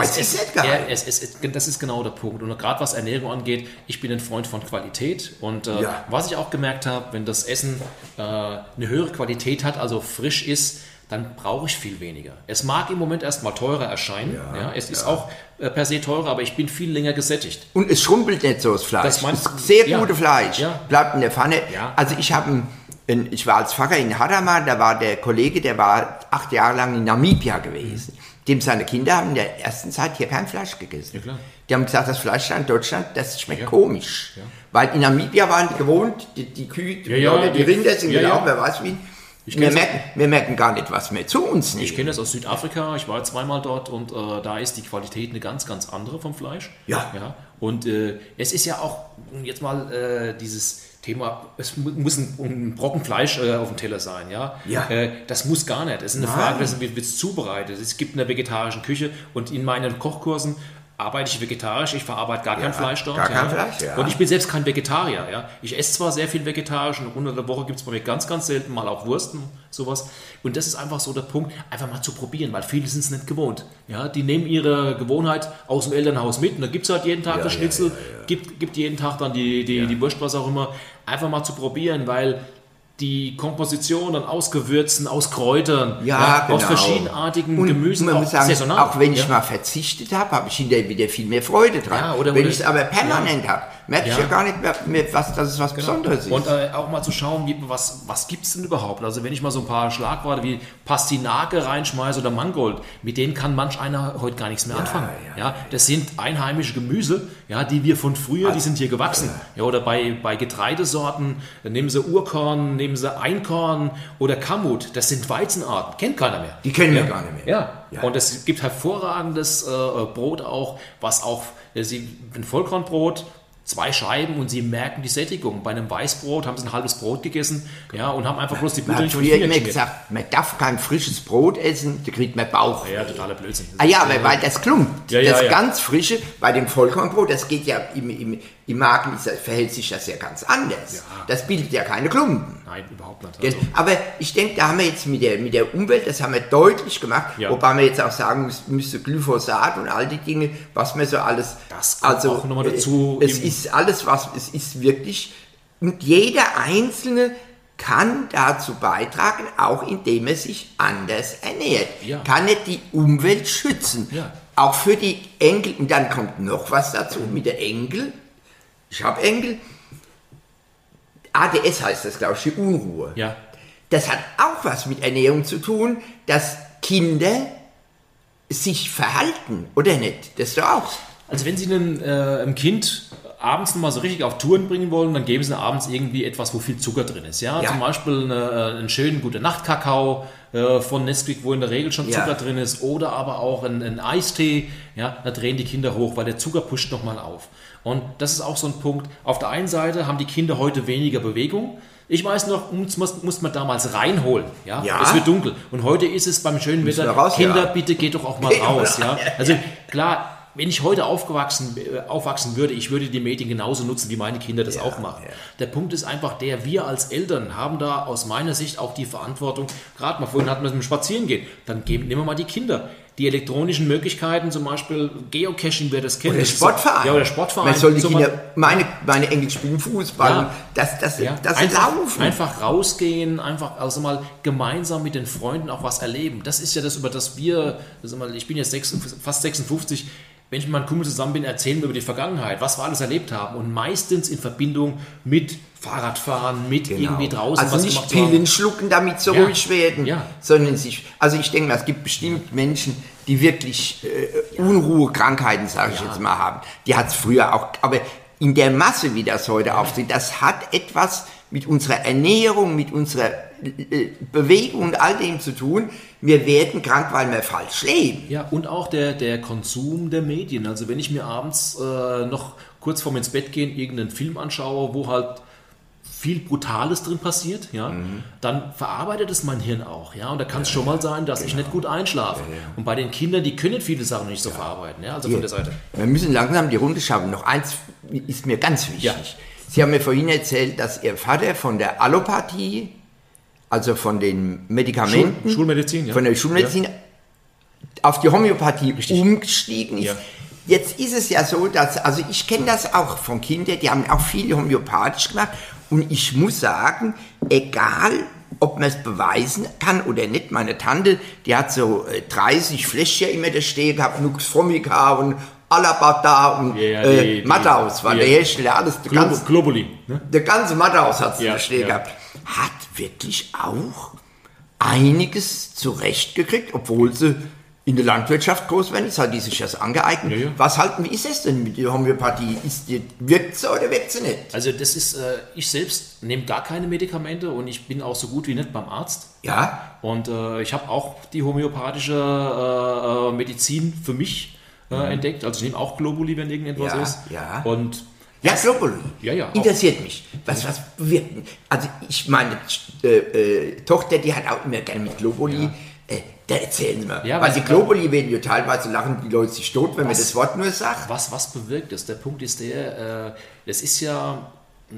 Es, ist nicht geil. Ja, es, es, das ist genau der Punkt. Und gerade was Ernährung angeht, ich bin ein Freund von Qualität. Und äh, Ja. was ich auch gemerkt habe, wenn das Essen äh, eine höhere Qualität hat, also frisch ist, dann brauche ich viel weniger. Es mag im Moment erstmal teurer erscheinen. Ja, es ist auch äh, per se teurer, aber ich bin viel länger gesättigt. Und es schrumpelt nicht so das Fleisch. Das meinst das ist sehr Ja. gute Fleisch. Ja. Bleibt in der Pfanne. Ja. Also ich habe ich war als Pfarrer in Hadamar, da war der Kollege, der war acht Jahre lang in Namibia gewesen. Dem seine Kinder haben in der ersten Zeit hier kein Fleisch gegessen. Ja, klar. Die haben gesagt, das Fleisch in Deutschland, das schmeckt Ja. komisch. Weil in Namibia waren die gewohnt, die, die Kühe Ja, ja, oder die Rinder sind ja, ja. wer weiß wie. Ich Wir merken, wir merken gar nicht, was wir zu uns Ich nehmen. kenne das aus Südafrika, ich war zweimal dort und äh, da ist die Qualität eine ganz, ganz andere vom Fleisch. Ja. ja. Und äh, es ist ja auch jetzt mal äh, dieses Thema, es mu- muss ein, ein Brocken Fleisch äh, auf dem Teller sein, ja. Ja. Äh, das muss gar nicht. Es ist eine Nein. Frage, das wird es zubereitet. Es gibt eine vegetarische Küche und in meinen Kochkursen arbeite ich vegetarisch, ich verarbeite gar kein Fleisch dort. gar kein ja. Fleisch, ja. Und ich bin selbst kein Vegetarier. Ja. Ich esse zwar sehr viel vegetarisch und unter der Woche gibt es bei mir ganz, ganz selten mal auch Wurst und sowas. Und das ist einfach so der Punkt, einfach mal zu probieren, weil viele sind es nicht gewohnt. Ja, die nehmen ihre Gewohnheit aus dem Elternhaus mit und da gibt es halt jeden Tag Ja, das ja, Schnitzel, ja, ja. Gibt, gibt jeden Tag dann die, die, die Wurst, was auch immer. Einfach mal zu probieren, weil die Komposition dann aus Gewürzen, aus Kräutern, Ja, aus genau. verschiedenartigen Und Gemüsen, man auch muss sagen, saisonal. auch wenn ich ja. mal verzichtet habe, habe ich hinterher wieder viel mehr Freude dran. Ja, oder- wenn ich es aber permanent habe, merke ich Ja. ja gar nicht mehr, mehr was, dass es was Besonderes ist. Und äh, auch mal zu schauen, wie, was, was gibt es denn überhaupt? Also wenn ich mal so ein paar Schlagworte wie Pastinake reinschmeiße oder Mangold, mit denen kann manch einer heute gar nichts mehr anfangen. Ja, das sind einheimische Gemüse, ja, die wir von früher, die sind hier gewachsen. Ja, oder bei, bei Getreidesorten, äh, nehmen Sie Urkorn, nehmen Sie Einkorn oder Kamut, das sind Weizenarten, kennt keiner mehr. Die kennen wir ja. gar nicht mehr. Ja. Ja. und es gibt hervorragendes äh, Brot auch, was auch, äh, Sie, ein Vollkornbrot, zwei Scheiben und Sie merken die Sättigung. Bei einem Weißbrot haben Sie ein halbes Brot gegessen ja, und haben einfach bloß die Butter nicht auf die immer gesagt, man darf kein frisches Brot essen, da kriegt man Bauch. Ja, totaler Blödsinn. Ah ja, aber weil das klumpt. Ja, ja, das ja. ganz frische, bei dem Vollkornbrot, das geht ja im, im, im Magen, ist, verhält sich das ja ganz anders. Das bildet ja keine Klumpen. Nein, überhaupt nicht. Also, Aber ich denke, da haben wir jetzt mit der, mit der Umwelt, das haben wir deutlich gemacht, Ja. wobei man jetzt auch sagen müsste Glyphosat und all die Dinge, was man so alles. Das kommt auch noch mal dazu äh, Es ist alles, was, es ist wirklich, und jeder Einzelne kann dazu beitragen, auch indem er sich anders ernährt. Ja. Kann er die Umwelt schützen. Ja. Auch für die Enkel, und dann kommt noch was dazu mit der Enkel. Ich habe Enkel. ADS heißt das, glaube ich, die Unruhe. ja. Das hat auch was mit Ernährung zu tun, dass Kinder sich verhalten, oder nicht? Das ist doch auch. Also wenn Sie einen, äh, einem Kind abends noch mal so richtig auf Touren bringen wollen, dann geben Sie abends irgendwie etwas, wo viel Zucker drin ist. Ja, Ja. zum Beispiel eine, äh, einen schönen gute Nachtkakao äh, von Nesquik, wo in der Regel schon Ja. Zucker drin ist, oder aber auch ein, ein Eistee. Ja, da drehen die Kinder hoch, weil der Zucker pusht noch mal auf. Und das ist auch so ein Punkt. Auf der einen Seite haben die Kinder heute weniger Bewegung. Ich weiß noch, uns muss, muss man damals reinholen. Ja? Ja. Es wird dunkel. Und heute ist es beim schönen Müssen Wetter, raus, Kinder, ja. bitte geht doch auch mal Geht doch raus. Ja? Also klar, wenn ich heute aufgewachsen, äh, aufwachsen würde, ich würde die Medien genauso nutzen, wie meine Kinder das auch machen. ja. Der Punkt ist einfach der, wir als Eltern haben da aus meiner Sicht auch die Verantwortung, gerade mal vorhin hatten wir es mit dem Spazierengehen, dann geben, nehmen wir mal die Kinder. Die elektronischen Möglichkeiten, zum Beispiel Geocaching, wer das kennt. Oder Sportverein. Ja, oder Sportverein. Man soll die Kinder, meine, meine Enkel spielen Fußball, Ja. das, das, ja, das einfach, Laufen. einfach rausgehen, einfach also mal gemeinsam mit den Freunden auch was erleben. Das ist ja das, über das wir, das mal, ich bin jetzt sechs, fast 56, wenn ich mit meinem Kumpel zusammen bin, erzählen wir über die Vergangenheit, was wir alles erlebt haben und meistens in Verbindung mit Fahrradfahren, mit irgendwie draußen also was nicht. Pillen schlucken, damit sie Ja. ruhig werden, Ja. sondern sich, also ich denke mal, es gibt bestimmt Menschen, die wirklich äh, Unruhekrankheiten, sage ich Ja. jetzt mal, haben. Die hat es früher auch, aber in der Masse, wie das heute auftritt, das hat etwas mit unserer Ernährung, mit unserer äh, Bewegung und all dem zu tun. Wir werden krank, weil wir falsch leben. Ja, und auch der, der Konsum der Medien. Also wenn ich mir abends äh, noch kurz vorm ins Bett gehen irgendeinen Film anschaue, wo halt viel Brutales drin passiert, ja, Mhm. dann verarbeitet es mein Hirn auch, ja, und da kann es schon mal sein, dass Genau. ich nicht gut einschlafe. Und bei den Kindern, die können viele Sachen nicht so verarbeiten, ja, also von der Seite. Wir müssen langsam die Runde schaffen. Noch eins ist mir ganz wichtig. Ja. Sie haben mir vorhin erzählt, dass Ihr Vater von der Allopathie, also von den Medikamenten, Schul- Schulmedizin, ja. von der Schulmedizin, auf die Homöopathie umgestiegen ist. Ja. Jetzt ist es ja so, dass, also ich kenne das auch von Kindern, die haben auch viel homöopathisch gemacht und ich muss sagen, egal ob man es beweisen kann oder nicht, meine Tante, die hat so äh, 30 Fläschchen immer da stehen gehabt, Nux Vomica und Alabata und Ja, ja, äh, die- Matthaus war die- der Hersteller, alles, der Globo, ganze, Globuli, ne? der ganze Matthaus hat sie Ja, da stehen gehabt. Hat wirklich auch einiges zurechtgekriegt, obwohl sie in der Landwirtschaft groß werden, das hat die sich das angeeignet. Ja, ja. Was halten, wie ist das denn mit der Homöopathie? Ist die, wirkt sie oder wirkt sie nicht? Also das ist, äh, ich selbst nehme gar keine Medikamente und ich bin auch so gut wie nicht beim Arzt. Ja, Und äh, ich habe auch die homöopathische äh, äh, Medizin für mich äh, entdeckt. Also ich nehme auch Globuli, wenn irgendetwas Mhm. Ja, ist. ja. Und ja, Globuli. Ja, ja, auch. Interessiert mich. Was, was bewirkt Also ich meine äh, Tochter, die hat auch immer gerne mit Globuli. Äh, da erzählen mal. Ja, Weil die Globuli werden ja teilweise lachen die Leute sich tot, wenn man Was- das Wort nur sagt. was, was bewirkt es? Der Punkt ist der, äh, das ist ja, mh,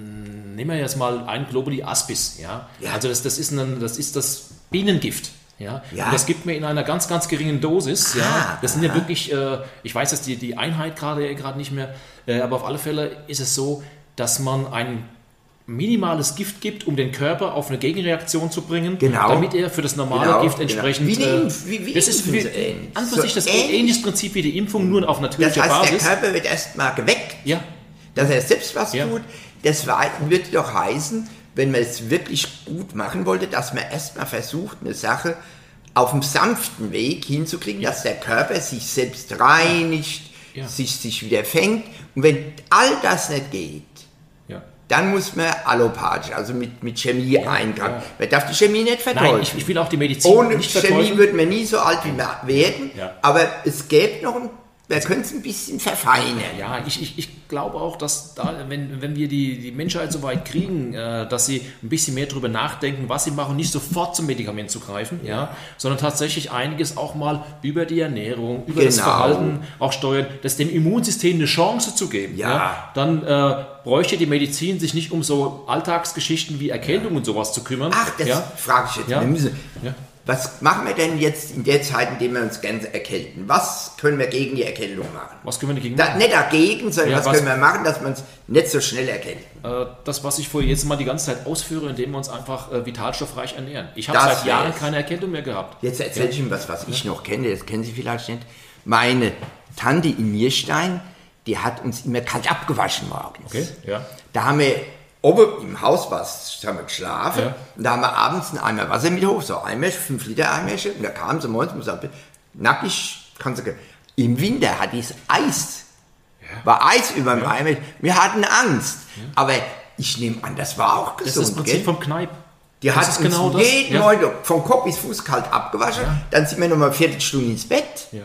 nehmen wir jetzt mal ein Globuli Aspis. Ja? Ja. Also das, das, ist ein, das ist das Bienengift. Ja? Ja. Und das gibt mir in einer ganz, ganz geringen Dosis. Ah, ja? Das sind ja wirklich, äh, ich weiß jetzt die, die Einheit gerade gerade nicht mehr, äh, aber auf alle Fälle ist es so, dass man ein minimales Gift gibt, um den Körper auf eine Gegenreaktion zu bringen, Genau. damit er für das normale Genau, Gift genau. entsprechend... Wie die äh, Impf- wie- wie das ist wie, ähnlich. an für So sich das ähnlich. ähnliches Prinzip wie die Impfung, nur auf Das natürlicher heißt, Basis. der Körper wird erstmal geweckt, Ja, dass er selbst was Ja. tut. Das würde doch heißen, wenn man es wirklich gut machen wollte, dass man erstmal versucht, eine Sache auf einem sanften Weg hinzukriegen, dass der Körper sich selbst reinigt, Ja. sich, sich wieder fängt. Und wenn all das nicht geht, ja. Dann muss man allopathisch, also mit, mit Chemie eingreifen. ja. Man darf die Chemie nicht verteufeln. Nein, ich, ich will auch die Medizin Ohne nicht Chemie wird man nie so alt wie man werden, Ja. aber es gäbe noch ein, wir können es ein bisschen verfeinern. Ja, ich, ich, ich glaube auch, dass da, wenn, wenn wir die, die Menschheit so weit kriegen, äh, dass sie ein bisschen mehr darüber nachdenken, was sie machen, nicht sofort zum Medikament zu greifen, ja, sondern tatsächlich einiges auch mal über die Ernährung, über das Genau. Verhalten auch steuern, das dem Immunsystem eine Chance zu geben. Ja. dann äh, bräuchte die Medizin sich nicht um so Alltagsgeschichten wie Erkältung und sowas zu kümmern. Ach, das ja. frage ich jetzt. Ja. Ja. Was machen wir denn jetzt in der Zeit, in der wir uns ganz erkälten? Was können wir gegen die Erkältung machen? Was können wir dagegen Da, machen? nicht dagegen, sondern Ja, was, was- können wir machen, dass wir uns nicht so schnell erkälten? Äh, das, was ich vorher jetzt mal die ganze Zeit ausführe, indem wir uns einfach äh, vitalstoffreich ernähren. Ich habe seit Jahren wär's. keine Erkältung mehr gehabt. Jetzt erzähle ich Ihnen was, was ich noch kenne, das kennen Sie vielleicht nicht. Meine Tante in Mirstein, die hat uns immer kalt abgewaschen morgens. Okay, ja. Da haben wir oben im Haus was, haben wir geschlafen Ja. und da haben wir abends einen Eimer Wasser mit hoch, so ein Eimer, 5 Liter Eimerchen und da kam sie morgens und sagte, nackig, kannst du, im Winter hat dieses Eis, war Eis über dem Eimer, wir hatten Angst, aber ich nehme an, das war auch Das gesund, ist das Prinzip gell? vom Kneipp. Die das hat ist uns genau das. jeden Ja. Morgen von Kopf bis Fuß kalt abgewaschen, dann sind wir nochmal eine Viertelstunde ins Bett Ja.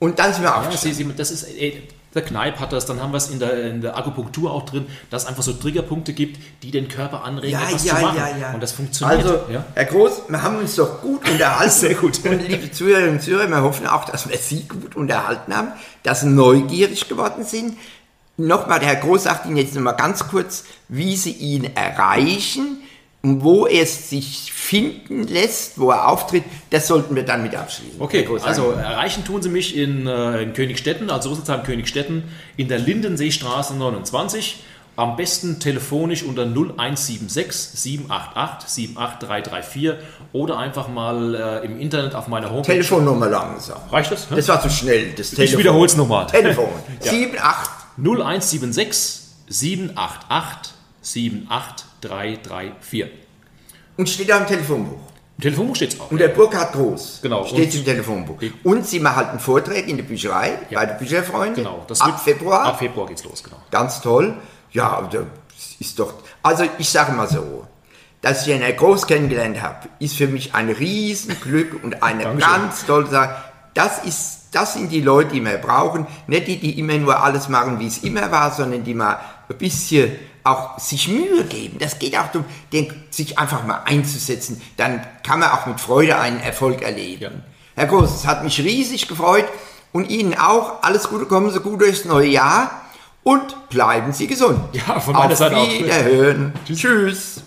und dann sind wir Ja, aufgestanden. Sie, Sie, das ist, äh, der Kneipp hat das, dann haben wir es in der, in der Akupunktur auch drin, dass es einfach so Triggerpunkte gibt, die den Körper anregen, Ja, etwas ja, zu machen. ja, ja. Und das funktioniert. Also, ja. Herr Groß, wir haben uns doch gut unterhalten. Sehr gut. Und liebe Zuhörerinnen und Zuhörer, wir hoffen auch, dass wir Sie gut unterhalten haben, dass Sie neugierig geworden sind. Nochmal, der Herr Groß sagt Ihnen jetzt nochmal ganz kurz, wie Sie ihn erreichen wo es sich finden lässt, wo er auftritt. Das sollten wir dann mit abschließen. Okay, also erreichen tun Sie mich in, äh, in Königstetten, also Rüsselsheim Königstetten, in der Lindenseestraße 29. Am besten telefonisch unter 0176 788 78334 oder einfach mal äh, im Internet auf meiner. Homepage. Telefonnummer langsam. Reicht das? Das war zu schnell. Das ich wiederhole es nochmal. Telefon. Ja. 7, 8. 0176 788 78334. Und steht da im Telefonbuch. Im Telefonbuch steht es auch. Und der Burkhard Groß Genau. steht im Telefonbuch. Und Sie machen einen Vortrag in der Bücherei, bei der Bücherfreunde. Genau. Das ab Februar. Ab Februar geht's los, genau. Ganz toll. Ja, aber das ist doch. Also ich sage mal so, dass ich einen Herrn Groß kennengelernt habe, ist für mich ein Riesenglück und eine Dankeschön. ganz tolle Sache. Das ist, das sind die Leute, die wir brauchen. Nicht die, die immer nur alles machen, wie es immer war, sondern die mal ein bisschen auch sich Mühe geben. Das geht auch darum, den, sich einfach mal einzusetzen. Dann kann man auch mit Freude einen Erfolg erleben. Ja. Herr Groß, es hat mich riesig gefreut und Ihnen auch. Alles Gute, kommen Sie gut durchs neue Jahr und bleiben Sie gesund. Ja, von meiner Auf Seite auch. Wiederhören. Tschüss.